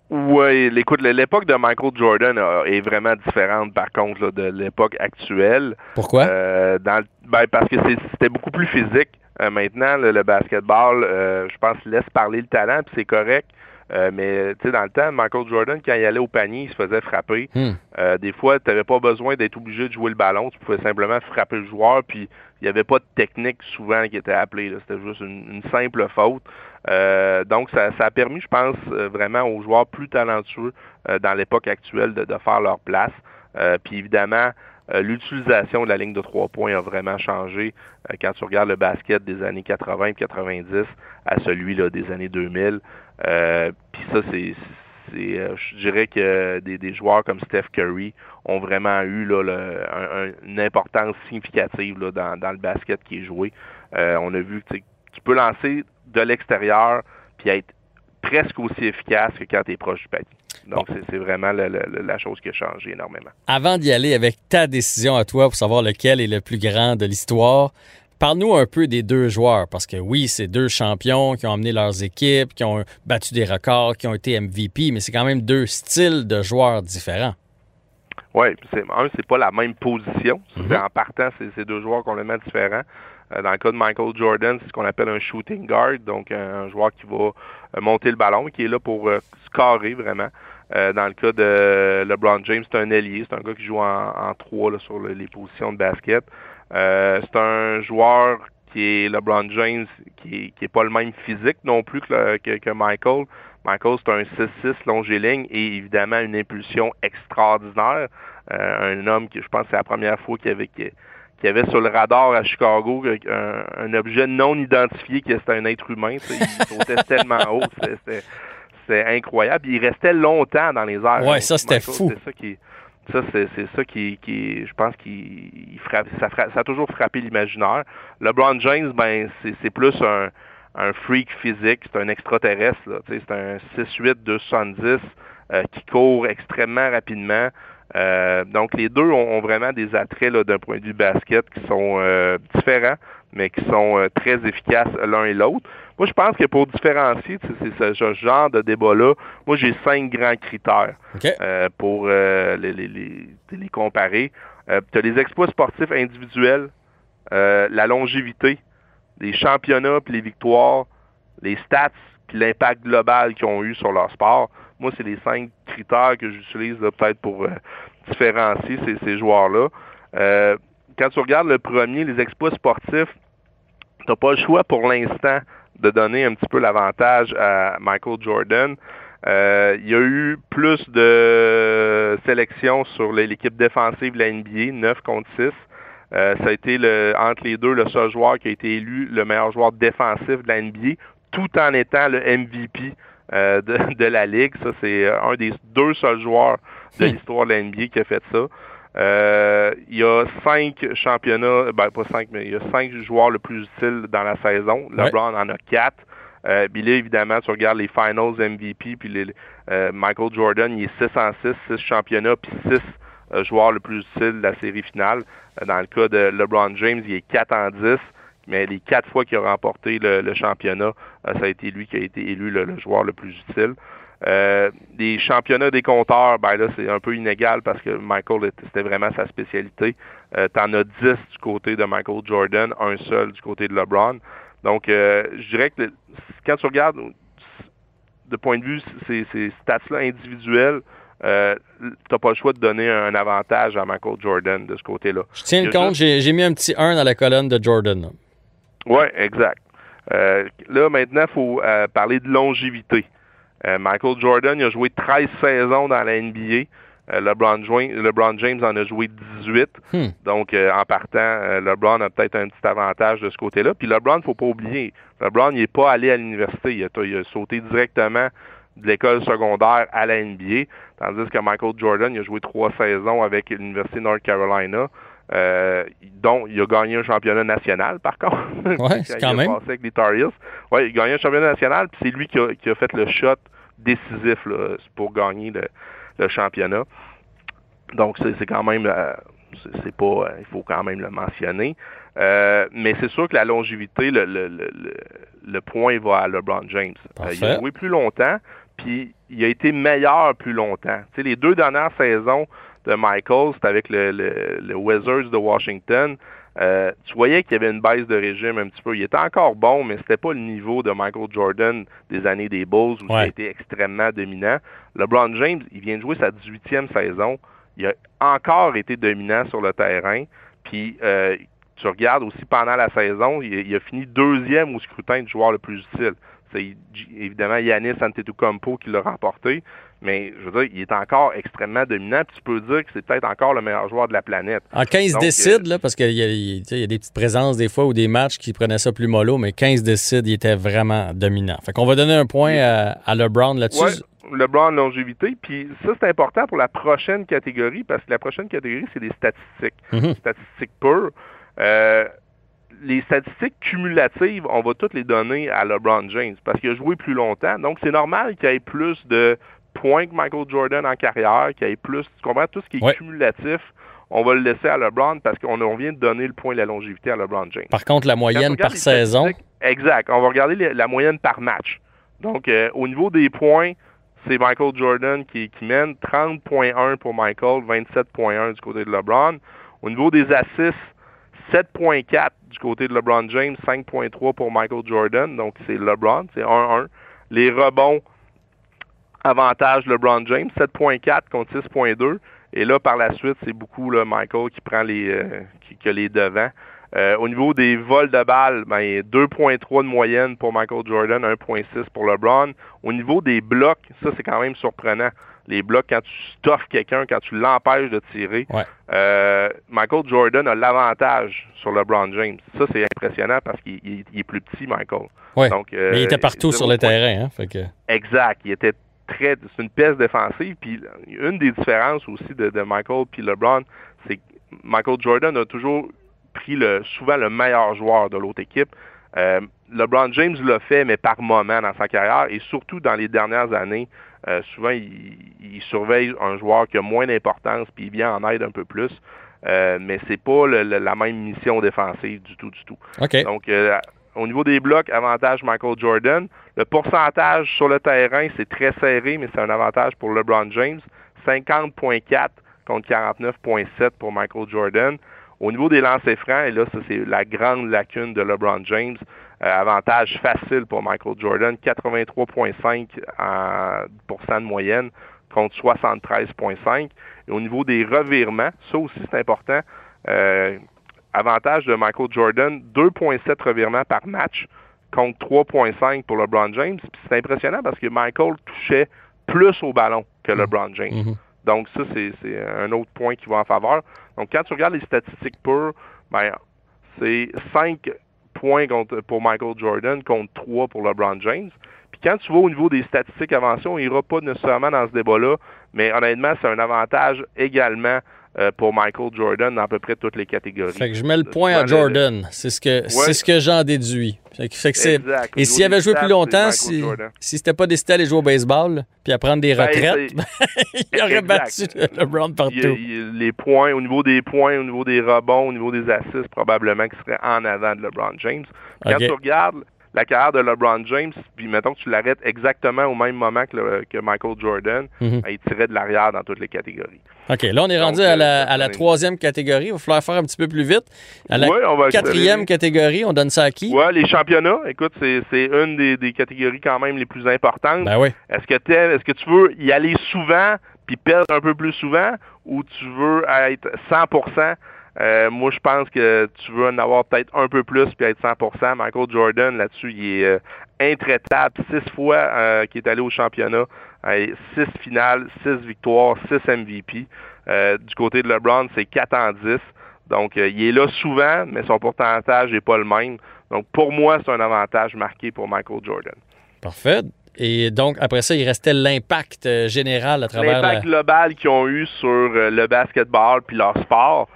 Oui, écoute, l'époque de Michael Jordan est vraiment différente, par contre, de l'époque actuelle. Pourquoi? Euh, dans, ben, parce que c'était beaucoup plus physique. maintenant, le, basketball, je pense, laisse parler le talent, puis c'est correct. Euh, mais tu sais, dans le temps, Michael Jordan, quand il allait au panier, il se faisait frapper. Hmm. Euh, des fois, tu n'avais pas besoin d'être obligé de jouer le ballon. Tu pouvais simplement frapper le joueur, puis il n'y avait pas de technique souvent qui était appelée. C'était juste une, simple faute. Euh, donc, ça, a permis, je pense, vraiment aux joueurs plus talentueux dans l'époque actuelle de, faire leur place. puis évidemment, l'utilisation de la ligne de trois points a vraiment changé quand tu regardes le basket des années 80 90 à celui là, des années 2000. Euh, puis ça, c'est, euh, je dirais que des, joueurs comme Steph Curry ont vraiment eu là, une importance significative là, dans, le basket qui est joué. Euh, on a vu que tu peux lancer de l'extérieur puis être presque aussi efficace que quand tu es proche du panier. Donc, c'est vraiment la chose qui a changé énormément. Avant d'y aller avec ta décision à toi pour savoir lequel est le plus grand de l'histoire, Parle-nous un peu des deux joueurs, parce que oui, c'est deux champions qui ont amené leurs équipes, qui ont battu des records, qui ont été MVP, mais c'est quand même deux styles de joueurs différents. Oui, un, c'est pas la même position. Mhm. En partant, c'est deux joueurs complètement différents. Euh, dans le cas de Michael Jordan, c'est ce qu'on appelle un shooting guard, donc un, joueur qui va monter le ballon, qui est là pour euh, scorer vraiment. dans le cas de LeBron James, c'est un ailier, c'est un gars qui joue en, trois sur les positions de basket. Euh, c'est un joueur qui est LeBron James, qui est, pas le même physique non plus que, que, Michael. Michael, c'est un 6-6 longiligne et évidemment une impulsion extraordinaire. Euh, un homme qui, je pense, c'est la première fois qu'il avait, qui avait sur le radar à Chicago un, objet non identifié qui était un être humain. Il sautait tellement haut, c'était incroyable. Il restait longtemps dans les airs. Ouais, ça c'était fou. C'est ça qui ça, c'est ça qui, qui, je pense, qui frappe, ça, ça a toujours frappé l'imaginaire. LeBron James, ben, c'est plus un, un freak physique, c'est un extraterrestre. C'est un 6'8", 270 euh, qui court extrêmement rapidement. Euh, donc, les deux ont, vraiment des attraits d'un point de vue basket qui sont euh, différents, mais qui sont euh, très efficaces l'un et l'autre. Moi, je pense que pour différencier c'est ce genre de débat-là, moi, j'ai cinq grands critères pour les, les, les, comparer. tu as les exploits sportifs individuels, la longévité, les championnats puis les victoires, les stats puis l'impact global qu'ils ont eu sur leur sport. Moi, c'est les cinq critères que j'utilise peut-être pour euh, différencier ces, joueurs-là. Euh, quand tu regardes le premier, les exploits sportifs, tu n'as pas le choix pour l'instant de donner un petit peu l'avantage à Michael Jordan. Euh, il y a eu plus de sélections sur l'équipe défensive de la NBA, 9 contre 6. ça a été entre les deux le seul joueur qui a été élu le meilleur joueur défensif de la NBA, tout en étant le MVP euh, de, la Ligue. Ça, c'est un des deux seuls joueurs de hmm. l'histoire de la NBA qui a fait ça. Euh, il y a cinq championnats, ben pas cinq, mais il y a cinq joueurs le plus utiles dans la saison. LeBron en a quatre. Euh, puis là, évidemment, tu regardes les Finals MVP, puis les, euh, Michael Jordan, il est 6 en 6, 6 championnats, puis 6 joueurs le plus utiles de la série finale. dans le cas de LeBron James, il est 4 en 10 mais les quatre fois qu'il a remporté le, championnat, euh, ça a été lui qui a été élu le, joueur le plus utile. Euh, les championnats des compteurs, ben là, c'est un peu inégal parce que Michael, c'était vraiment sa spécialité. Euh, T'en as 10 du côté de Michael Jordan, un seul du côté de LeBron. Donc, euh, je dirais que quand tu regardes de point de vue ces, ces stats-là individuels, euh, tu pas le choix de donner un avantage à Michael Jordan de ce côté-là. Je tiens compte, j'ai mis un petit 1 dans la colonne de Jordan. Oui, exact. Euh, là, maintenant, il faut euh, parler de longévité. Euh, Michael Jordan il a joué 13 saisons dans la NBA. LeBron, LeBron, James en a joué 18. Hmm. Donc, en partant, LeBron a peut-être un petit avantage de ce côté-là. Puis LeBron, il ne faut pas oublier, LeBron n'est pas allé à l'université. Il, il a, sauté directement de l'école secondaire à la NBA, tandis que Michael Jordan il a joué trois saisons avec l'Université North Carolina. Euh, dont il a gagné un championnat national, par contre. Oui, quand, même. avec les Tar Heels. Ouais, il a gagné un championnat national, puis c'est lui qui a, qui a, fait le shot décisif là, pour gagner le, le championnat. Donc, c'est quand même, euh, c'est pas, euh, il faut quand même le mentionner. Euh, mais c'est sûr que la longévité, le, le, le, le, point va à LeBron James. Euh, il a joué plus longtemps, puis il a été meilleur plus longtemps. Tu sais, les deux dernières saisons, de Michael, c'était avec le, le, Wizards de Washington. Euh, tu voyais qu'il y avait une baisse de régime un petit peu. Il était encore bon, mais c'était pas le niveau de Michael Jordan des années des Bulls où il a été extrêmement dominant. LeBron James, il vient de jouer sa 18e saison. Il a encore été dominant sur le terrain. Puis euh, tu regardes aussi pendant la saison, il, il, a fini deuxième au scrutin du joueur le plus utile. C'est évidemment Yanis Antetokounmpo qui l'a remporté, mais je veux dire, il est encore extrêmement dominant. Puis tu peux dire que c'est peut-être encore le meilleur joueur de la planète. En 15 décide, là, parce qu'il y, y, a des petites présences des fois ou des matchs qui prenaient ça plus mollo, mais 15 décide, il était vraiment dominant. Fait qu'on va donner un point à, LeBron là-dessus. Ouais. LeBron longévité. Puis ça, c'est important pour la prochaine catégorie parce que la prochaine catégorie, c'est des statistiques. Mm-hmm. Statistiques pures. Euh, les statistiques cumulatives, on va toutes les donner à LeBron James parce qu'il a joué plus longtemps. Donc, c'est normal qu'il y ait plus de points que Michael Jordan en carrière, qu'il y ait plus, tu comprends, tout ce qui est ouais. cumulatif, on va le laisser à LeBron parce qu'on vient de donner le point de la longévité à LeBron James. Par contre, la moyenne par saison. Exact. On va regarder les, la moyenne par match. Donc, euh, au niveau des points, c'est Michael Jordan qui, qui mène 30.1 pour Michael, 27.1 du côté de LeBron. Au niveau des assists, 7.4 du côté de LeBron James, 5.3 pour Michael Jordan. Donc, c'est LeBron, c'est 1-1. Les rebonds, avantage LeBron James, 7.4 contre 6.2. Et là, par la suite, c'est beaucoup là, Michael qui prend les, euh, qui, qui, a les devants. Euh, au niveau des vols de balles, ben, 2.3 de moyenne pour Michael Jordan, 1.6 pour LeBron. Au niveau des blocs, ça c'est quand même surprenant. Les blocs, quand tu stuffes quelqu'un, quand tu l'empêches de tirer, ouais. euh, Michael Jordan a l'avantage sur LeBron James. Ça, c'est impressionnant parce qu'il il, il est plus petit, Michael. Ouais. Donc, euh, Mais il était partout sur le terrain. Hein? Fait que... Exact. Il était très... C'est une pièce défensive. Puis une des différences aussi de, de Michael puis LeBron, c'est que Michael Jordan a toujours pris le, souvent le meilleur joueur de l'autre équipe. Euh, LeBron James l'a fait, mais par moment dans sa carrière et surtout dans les dernières années. Euh, souvent, il, il, surveille un joueur qui a moins d'importance puis il vient en aide un peu plus. Euh, mais c'est pas le, le, la même mission défensive du tout, du tout. Okay. Donc, euh, au niveau des blocs, avantage Michael Jordan. Le pourcentage sur le terrain, c'est très serré, mais c'est un avantage pour LeBron James. 50.4 contre 49.7 pour Michael Jordan. Au niveau des lancers francs, et là, ça c'est la grande lacune de LeBron James, euh, avantage facile pour Michael Jordan, 83,5 de moyenne contre 73,5. Et au niveau des revirements, ça aussi c'est important, euh, avantage de Michael Jordan, 2,7 revirements par match contre 3,5 pour LeBron James. C'est impressionnant parce que Michael touchait plus au ballon que LeBron James. Mm -hmm. Donc ça, c'est un autre point qui va en faveur. Donc quand tu regardes les statistiques pures, ben, c'est 5 points contre, pour Michael Jordan contre 3 pour LeBron James. Puis quand tu vas au niveau des statistiques avancées, on n'ira pas nécessairement dans ce débat-là, mais honnêtement, c'est un avantage également euh, pour Michael Jordan dans à peu près toutes les catégories. Fait que je mets le point à Jordan. C'est ce que, ouais. ce que j'en déduis. Fait que, fait que exact. Et s'il avait joué plus longtemps, si, si c'était pas décidé à aller jouer au baseball, puis à prendre des retraites, ben, il aurait battu LeBron partout. Il, il, les points, au niveau des points, au niveau des rebonds, au niveau des assists, probablement qu'il serait en avant de LeBron James. Quand okay. tu regardes la carrière de LeBron James, puis mettons que tu l'arrêtes exactement au même moment que, que Michael Jordan, Mhm. ben, il tirait de l'arrière dans toutes les catégories. OK, là, on est Donc, rendu à la, euh, à la troisième catégorie. Il va falloir faire un petit peu plus vite. À la Ouais, on va quatrième catégorie, on donne ça à qui? Ouais, les championnats, écoute, c'est une des, des catégories quand même les plus importantes. Ben oui. Est-ce que t'aimes- est-ce que tu veux y aller souvent puis perdre un peu plus souvent ou tu veux être 100% Euh, moi, je pense que tu veux en avoir peut-être un peu plus puis être 100%. Michael Jordan, là-dessus, il est euh, intraitable. Six fois euh, qu'il est allé au championnat. Six finales, six victoires, six MVP. Du côté de LeBron, c'est 4 en 10. Donc, il est là souvent, mais son pourcentage n'est pas le même. Donc, pour moi, c'est un avantage marqué pour Michael Jordan. Parfait. Et donc, après ça, il restait l'impact général à travers la... L'impact global qu'ils ont eu sur le basketball puis leur sport,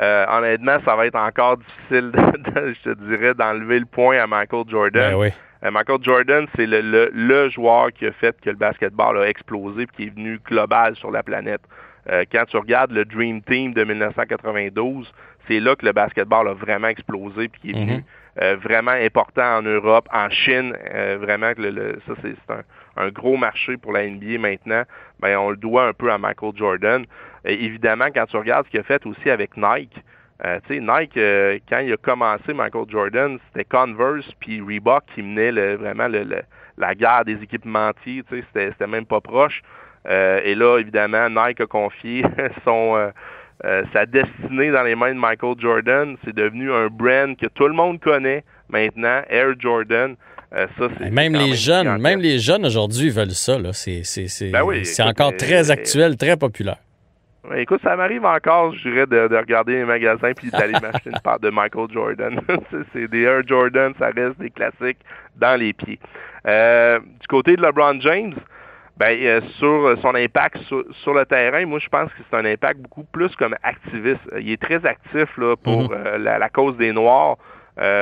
euh, honnêtement, ça va être encore difficile, de, je te dirais, d'enlever le point à Michael Jordan. Ben oui. Euh, Michael Jordan, c'est le, le, le joueur qui a fait que le basketball a explosé puis qui est venu global sur la planète. Euh, quand tu regardes le Dream Team de 1992, c'est là que le basketball a vraiment explosé puis qui est venu Mhm. euh, vraiment important en Europe, en Chine, vraiment que le, le- ça c'est c'est un, un gros marché pour la NBA maintenant. Ben on le doit un peu à Michael Jordan. Évidemment, quand tu regardes ce qu'il a fait aussi avec Nike, euh, tu sais, Nike, euh, quand il a commencé Michael Jordan, c'était Converse puis Reebok qui menaient le- vraiment le- le- la guerre des équipementiers. Tu sais, c'était c'était même pas proche. Euh, et là, évidemment, Nike a confié son euh, sa destinée dans les mains de Michael Jordan. C'est devenu un brand que tout le monde connaît maintenant, Air Jordan. Euh, ça, c'est Même les jeunes, gigantesque. même les jeunes aujourd'hui veulent ça. là. C'est c'est- c'est- Ben oui, c'est écoute, encore très actuel, très populaire. Écoute, ça m'arrive encore, je dirais, de, de regarder les magasins puis d'aller m'acheter une paire de Michael Jordan. C'est- des Air Jordan, ça reste des classiques dans les pieds. Euh, du côté de LeBron James, ben, euh, sur son impact sur, sur le terrain, moi, je pense que c'est un impact beaucoup plus comme activiste. Il est très actif là, pour euh, la, la cause des Noirs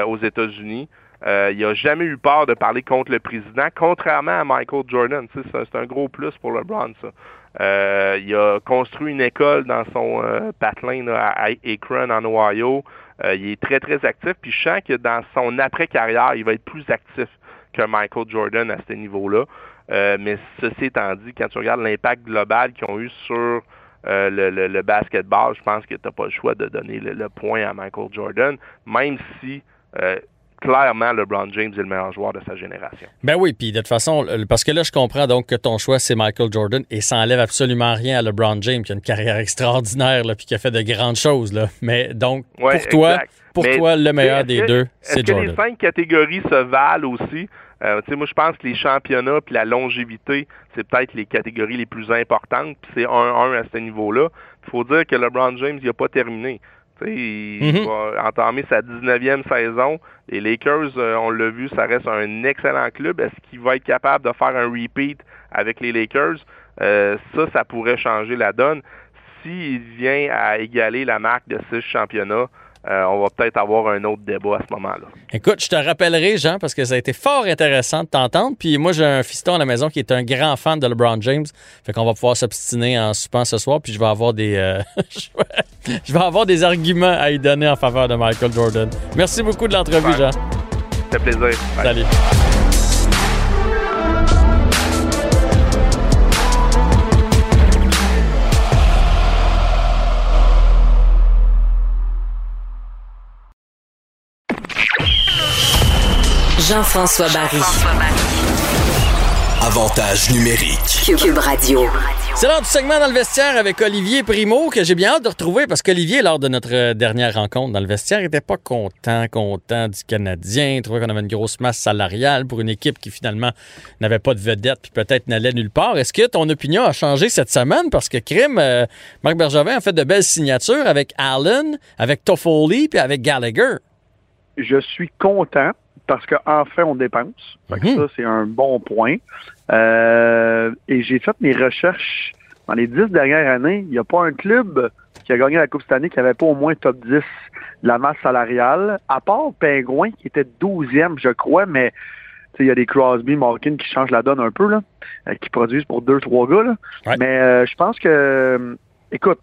aux États-Unis. Il n'a jamais eu peur de parler contre le président, contrairement à Michael Jordan. C'est un gros plus pour LeBron, ça. Euh, il a construit une école dans son euh, patelin là, à Akron, en Ohio. Euh, il est très, très actif. Puis je sens que dans son après-carrière, il va être plus actif que Michael Jordan à ce niveau-là. Euh, mais ceci étant dit, quand tu regardes l'impact global qu'ils ont eu sur euh, le, le- le basketball, je pense que tu n'as pas le choix de donner le, le point à Michael Jordan, même si euh, clairement LeBron James est le meilleur joueur de sa génération. Ben oui, puis de toute façon, parce que là, je comprends donc que ton choix, c'est Michael Jordan et ça enlève absolument rien à LeBron James, qui a une carrière extraordinaire, là, puis qui a fait de grandes choses. Là. Mais donc, Ouais, pour toi, exact. pour Mais, toi, le meilleur est-ce des que- deux, Est-ce c'est que Jordan. les cinq catégories se valent aussi? Euh, moi, je pense que les championnats puis la longévité, c'est peut-être les catégories les plus importantes. Puis c'est 1-1 à ce niveau-là. Il faut dire que LeBron James, il n'a pas terminé. Il Mhm. va entamer sa 19e saison. Les Lakers, euh, on l'a vu, ça reste un excellent club. Est-ce qu'il va être capable de faire un repeat avec les Lakers? Euh, ça, ça pourrait changer la donne. S'il vient à égaler la marque de six championnats, euh, on va peut-être avoir un autre débat à ce moment-là. Écoute, je te rappellerai, Jean, parce que ça a été fort intéressant de t'entendre. Puis moi, j'ai un fiston à la maison qui est un grand fan de LeBron James. Fait qu'on va pouvoir s'obstiner en soupant ce soir. Puis je vais avoir des, euh, je vais- avoir des arguments à y donner en faveur de Michael Jordan. Merci beaucoup de l'entrevue. Jean. Ça fait plaisir. Bye. Salut. Jean-François Barry. Avantage numérique. Cube Radio. C'est l'heure du segment dans le vestiaire avec Olivier Primo que j'ai bien hâte de retrouver parce qu'Olivier, lors de notre euh, dernière rencontre dans le vestiaire, était pas content, content du Canadien. Il trouvait qu'on avait une grosse masse salariale pour une équipe qui finalement n'avait pas de vedette puis peut-être n'allait nulle part. Est-ce que ton opinion a changé cette semaine? Parce que Crime, euh, Marc Bergevin a fait de belles signatures avec Allen, avec Toffoli puis avec Gallagher. je suis content parce qu'enfin on dépense. Fait que Mhm. Ça, c'est un bon point. Euh, et j'ai fait mes recherches dans les dix dernières années. Il n'y a pas un club qui a gagné la Coupe cette année qui n'avait pas au moins top 10 de la masse salariale, à part Pingouin qui était 12e, je crois, mais il y a des Crosby, Malkin qui changent la donne un peu, là, euh, qui produisent pour deux, trois gars. là. Ouais. Mais euh, je pense que, écoute,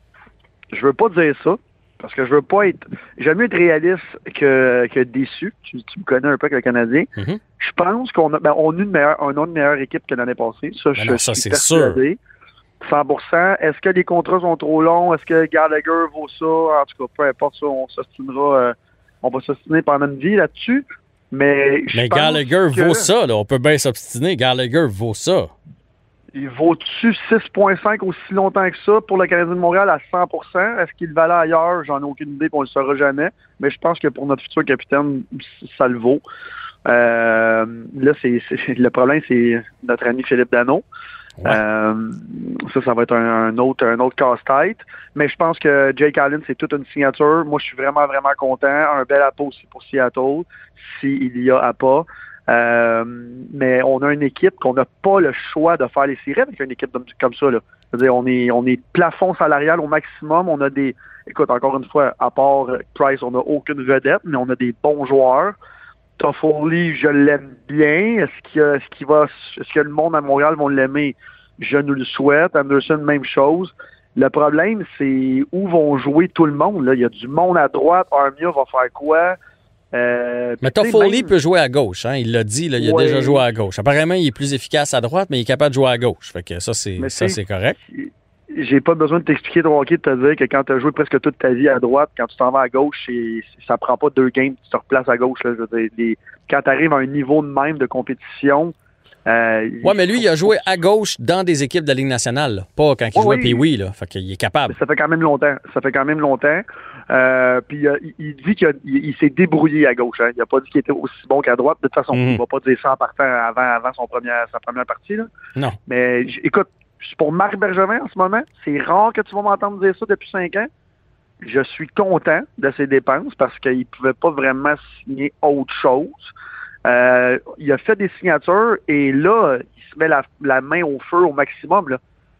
je veux pas dire ça, Parce que je veux pas être. J'aime mieux être réaliste que, que déçu. Tu, me connais un peu avec le Canadien. Mhm. Je pense qu'on a, ben, on a une meilleure, on a une meilleure équipe que l'année passée. Ça, Ben je non, ça, suis sûr. persuadé. 100 Est-ce que les contrats sont trop longs? Est-ce que Gallagher vaut ça? En tout cas, peu importe ça, on s'ostinera. euh, on va s'ostiner pendant une vie là-dessus. Mais, je Mais pense Gallagher que- vaut ça, là. On peut bien s'obstiner. Gallagher vaut ça. Il vaut-tu 6,5 aussi longtemps que ça pour le Canadien de Montréal à 100% Est-ce qu'il valait ailleurs? J'en ai aucune idée, on ne le saura jamais. Mais je pense que pour notre futur capitaine, ça le vaut. Euh, là, c'est le problème, c'est notre ami Philippe Dano. Ouais. Euh, ça, ça va être un, un autre, un autre casse-tête. Mais je pense que Jake Allen, c'est toute une signature. Moi, je suis vraiment, vraiment content. Un bel appât aussi pour Seattle, s'il y a appât. Euh, mais on a une équipe qu'on n'a pas le choix de faire les séries avec une équipe comme, ça. Là. C'est-à-dire, on est, on est plafond salarial au maximum. On a des, écoute, encore une fois, à part Price, on n'a aucune vedette, mais on a des bons joueurs. Toffoli, je l'aime bien. Est-ce a- est-ce qu'il va, est-ce que le monde à Montréal va l'aimer? Je nous le souhaite. Anderson, même chose. Le problème, c'est où vont jouer tout le monde. Là? Il y a du monde à droite. Armia va faire quoi? Euh, Mais Toffoli même- peut jouer à gauche, hein? Il l'a dit, là, il a Ouais. déjà joué à gauche. Apparemment, il est plus efficace à droite, mais il est capable de jouer à gauche. Fait que ça, c'est ça, c'est correct. j'ai pas besoin de t'expliquer ton hockey, de te dire que quand tu as joué presque toute ta vie à droite, quand tu t'en vas à gauche, c'est- ça prend pas deux games, tu te replaces à gauche. Là, je veux dire, les- quand tu arrives à un niveau de même de compétition. Euh, Ouais, mais lui, il a joué à gauche dans des équipes de la Ligue nationale, là. pas quand il Ouais, jouait oui. puis oui, là. Fait qu'il est capable. Ça fait quand même longtemps. Ça fait quand même longtemps. Euh, puis euh, il, dit qu'il a- il, il s'est débrouillé à gauche. Hein. Il a pas dit qu'il était aussi bon qu'à droite. De toute façon, Mhm. il va pas dire ça en partant avant, avant son première, sa première partie. Là. Non. Mais écoute, pour Marc Bergevin en ce moment, c'est rare que tu vas m'entendre dire ça depuis cinq ans. Je suis content de ses dépenses parce qu'il ne pouvait pas vraiment signer autre chose. Euh, il a fait des signatures et là, il se met la, main au feu au maximum. Là,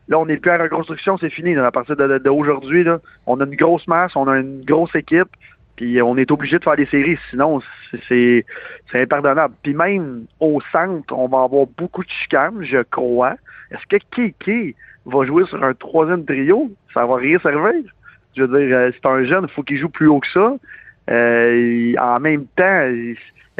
là on n'est plus à reconstruction, c'est fini. là. à partir d'aujourd'hui, on a une grosse masse, on a une grosse équipe, puis on est obligé de faire des séries. Sinon, c'est impardonnable. Puis même au centre, on va avoir beaucoup de chicanes, je crois. Est-ce que Kiki va jouer sur un troisième trio? Ça va rien servir. Je veux dire, euh, c'est un jeune, il faut qu'il joue plus haut que ça. Euh, en même temps,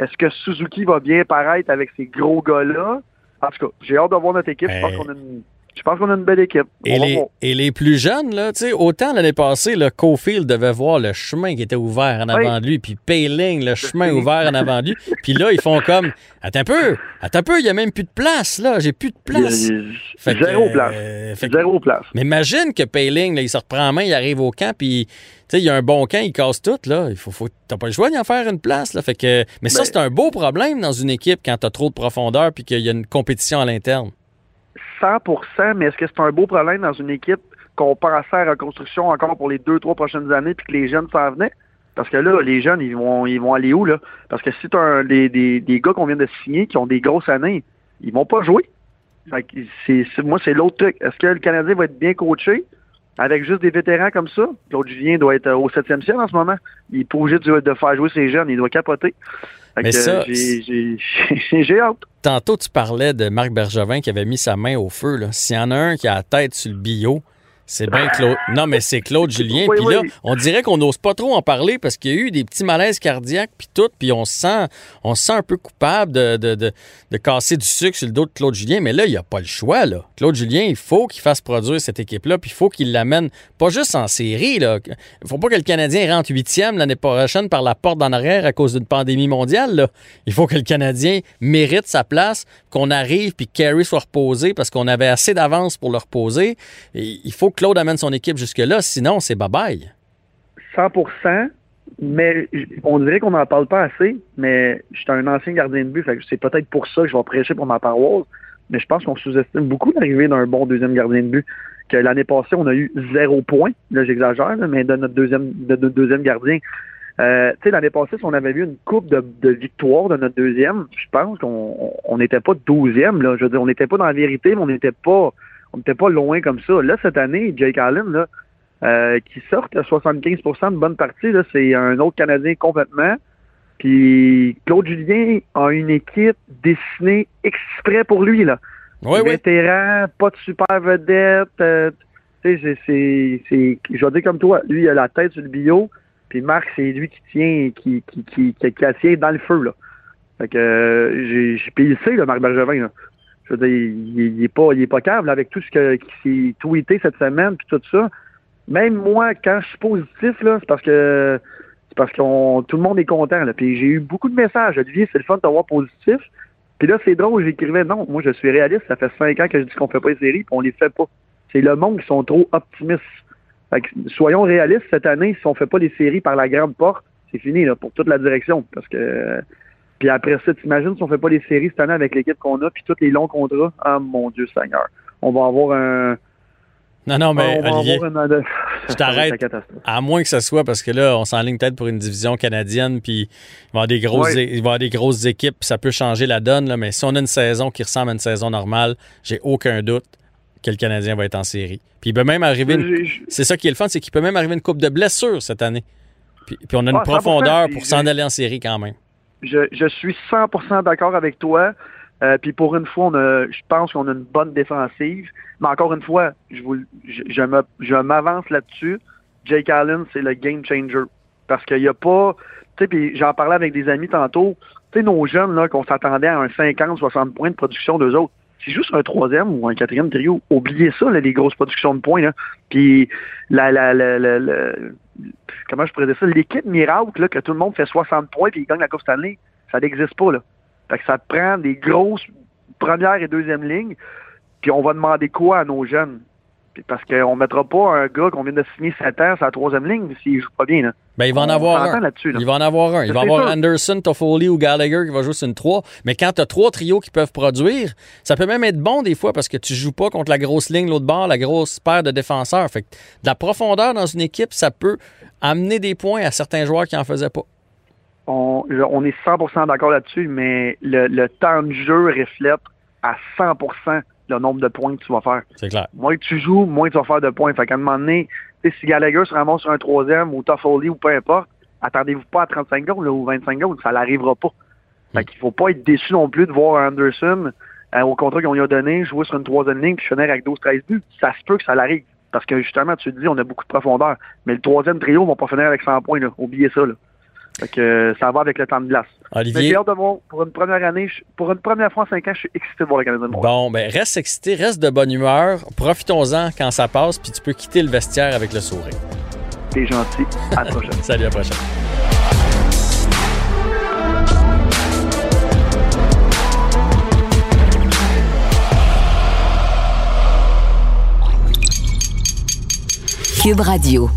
est-ce que Suzuki va bien paraître avec ces gros gars-là? En tout cas, j'ai hâte de voir notre équipe. Je pense Hey. qu'on a une, je pense qu'on a une belle équipe. Et les, voir. et les plus jeunes, là, tu sais, autant l'année passée, le Cofield devait voir le chemin qui était ouvert en avant de lui, puis Payling, le chemin ouvert en avant de lui. Puis là, ils font comme Attends un peu, attends un peu, il n'y a même plus de place, là, j'ai plus de place. Il Fait que, Zéro euh, place. fait que- Zéro place. Mais imagine que Payling, là, il se reprend en main, il arrive au camp, puis tu sais, il y a un bon camp, il casse tout, là. Il faut, faut, t'as pas le choix d'y en faire une place, là. Fait que, mais ça, Ben- c'est un beau problème dans une équipe quand t'as trop de profondeur puis qu'il y a une compétition à l'interne. 100% mais est-ce que c'est un beau problème dans une équipe qu'on pensait à reconstruction encore pour les deux, trois prochaines années puis que les jeunes s'en venaient? Parce que là, les jeunes, ils vont ils vont aller où, là? Parce que si tu as des, des, gars qu'on vient de signer qui ont des grosses années, ils vont pas jouer. Fait que moi, c'est l'autre truc. Est-ce que le Canadien va être bien coaché avec juste des vétérans comme ça? Claude Julien doit être au septième ciel en ce moment. Il est obligé de, de faire jouer ses jeunes. Il doit capoter. Mais ça, j'ai, hâte. Tantôt, tu parlais de Marc Bergevin qui avait mis sa main au feu. S'il y en a un qui a la tête sur le bio, c'est bien Claude. Non, mais c'est Claude Julien. Oui, Puis oui. là, on dirait qu'on n'ose pas trop en parler parce qu'il y a eu des petits malaises cardiaques puis tout, puis on se sent, on se sent un peu coupable de, de, de, de casser du sucre sur le dos de Claude Julien. Mais là, il n'y a pas le choix. Là. Claude Julien, il faut qu'il fasse produire cette équipe-là, puis il faut qu'il l'amène pas juste en série. Là. Il faut pas que le Canadien rentre huitième l'année prochaine par la porte d'en arrière à cause d'une pandémie mondiale. Là. Il faut que le Canadien mérite sa place, qu'on arrive puis que Carey soit reposé parce qu'on avait assez d'avance pour le reposer. Et il faut que Claude amène son équipe jusque-là, sinon c'est bye-bye. 100 mais on dirait qu'on n'en parle pas assez, mais je suis un ancien gardien de but, c'est peut-être pour ça que je vais prêcher pour ma paroisse, mais je pense qu'on sous-estime beaucoup l'arrivée d'un bon deuxième gardien de but. Que l'année passée, on a eu zéro point, là j'exagère, mais de notre deuxième, de notre deuxième gardien. Euh, tu sais, l'année passée, si on avait vu une coupe de, victoire de notre deuxième, je pense qu'on on- on n'était pas douzième, là. Je veux dire, on n'était pas dans la vérité, mais on n'était pas on n'était pas loin comme ça. Là, cette année, Jake Allen, là, euh, qui sortent à 75% de bonne partie, là, c'est un autre Canadien complètement. Puis Claude Julien a une équipe dessinée exprès pour lui, là. Oui, oui. Vétéran, pas de super vedette. euh, Tu sais, c'est, c'est, je vais dire comme toi, lui, il a la tête sur le bio, puis Marc, c'est lui qui tient, qui, qui, qui, qui, tient dans le feu, là. Fait que, euh, j'ai, j'ai, puis il sait, là, Marc Bergevin, là. Il, il est pas, pas câble avec tout ce que, qui s'est tweeté cette semaine, puis tout ça. Même moi, quand je suis positif, c'est parce que, c'est parce tout le monde est content, là. Puis j'ai eu beaucoup de messages. Olivier, c'est le fun de t'avoir positif. Puis là, c'est drôle, j'écrivais, non, moi, je suis réaliste, ça fait cinq ans que je dis qu'on fait pas les séries, puis on les fait pas. C'est le monde qui sont trop optimistes. Soyons réalistes, cette année, si on fait pas les séries par la grande porte, c'est fini là, pour toute la direction. Parce que puis après ça, t'imagines si on fait pas les séries cette année avec l'équipe qu'on a, puis tous les longs contrats, ah mon Dieu Seigneur. On va avoir un. Non, non, mais on va Olivier, avoir une- je t'arrête. À moins que ce soit parce que là, on s'enligne peut-être pour une division canadienne, puis il va y avoir des grosses, Ouais. é- il va y avoir des grosses équipes, puis ça peut changer la donne. Là, mais si on a une saison qui ressemble à une saison normale, j'ai aucun doute que le Canadien va être en série. Puis il peut même arriver. une- C'est ça qui est le fun, c'est qu'il peut même arriver une coupe de blessures cette année. Puis, puis on a une Ah, 100%, profondeur pour s'en aller en série quand même. Je, suis 100% d'accord avec toi. Euh, puis pour une fois, je pense qu'on a une bonne défensive. Mais encore une fois, je, vous, je, m'avance là-dessus. Jake Allen, c'est le game changer. Parce qu'il n'y a pas... Tu sais, puis j'en parlais avec des amis tantôt. Tu sais, nos jeunes, là, qu'on s'attendait à un 50-60 points de production d'eux autres, c'est juste un troisième ou un quatrième trio. Oubliez ça, là, les grosses productions de points. Puis la- comment je pourrais dire ça, l'équipe miracle, là, que tout le monde fait 60 points puis il gagne la Coupe Stanley, ça n'existe pas. Là. Fait que ça prend des grosses première et deuxième lignes, puis on va demander quoi à nos jeunes? Parce qu'on mettra pas un gars qu'on vient de signer 7 ans sur la troisième ligne s'il joue pas bien. Là. Ben, il va en avoir un. là-dessus, là. Il va en avoir un. Il va avoir. Anderson, Toffoli ou Gallagher qui va jouer sur une 3. Mais quand tu as trois trios qui peuvent produire, ça peut même être bon des fois parce que tu joues pas contre la grosse ligne l'autre bord, la grosse paire de défenseurs. Fait que de la profondeur dans une équipe, ça peut amener des points à certains joueurs qui en faisaient pas. On est 100% d'accord là-dessus, mais le, le temps de jeu reflète à 100% le nombre de points que tu vas faire. C'est clair. Moins que tu joues, moins tu vas faire de points. Fait qu'à un moment donné, tu sais, si Gallagher se ramasse sur un troisième ou Toffoli ou peu importe, attendez-vous pas à 35 goals là, ou 25 goals, ça n'arrivera pas. Fait qu'il faut pas être déçu non plus de voir Anderson euh, au contrat qu'on lui a donné, jouer sur une troisième ligne puis finir avec 12-13 buts. Ça se peut que ça l'arrive. Parce que justement, tu te dis, on a beaucoup de profondeur. Mais le troisième trio va pas finir avec 100 points. Là. Oubliez ça. Là. Fait que euh, ça va avec le temps de glace. Mais Olivier, j'ai hâte de voir, pour une première année, je- pour une première fois en 5 ans, je suis excité de voir le Canadien de Montréal. bon, ben reste excité, reste de bonne humeur. Profitons-en quand ça passe, puis tu peux quitter le vestiaire avec le sourire. T'es gentil. À la prochaine. Salut, à la prochaine. Cube Radio.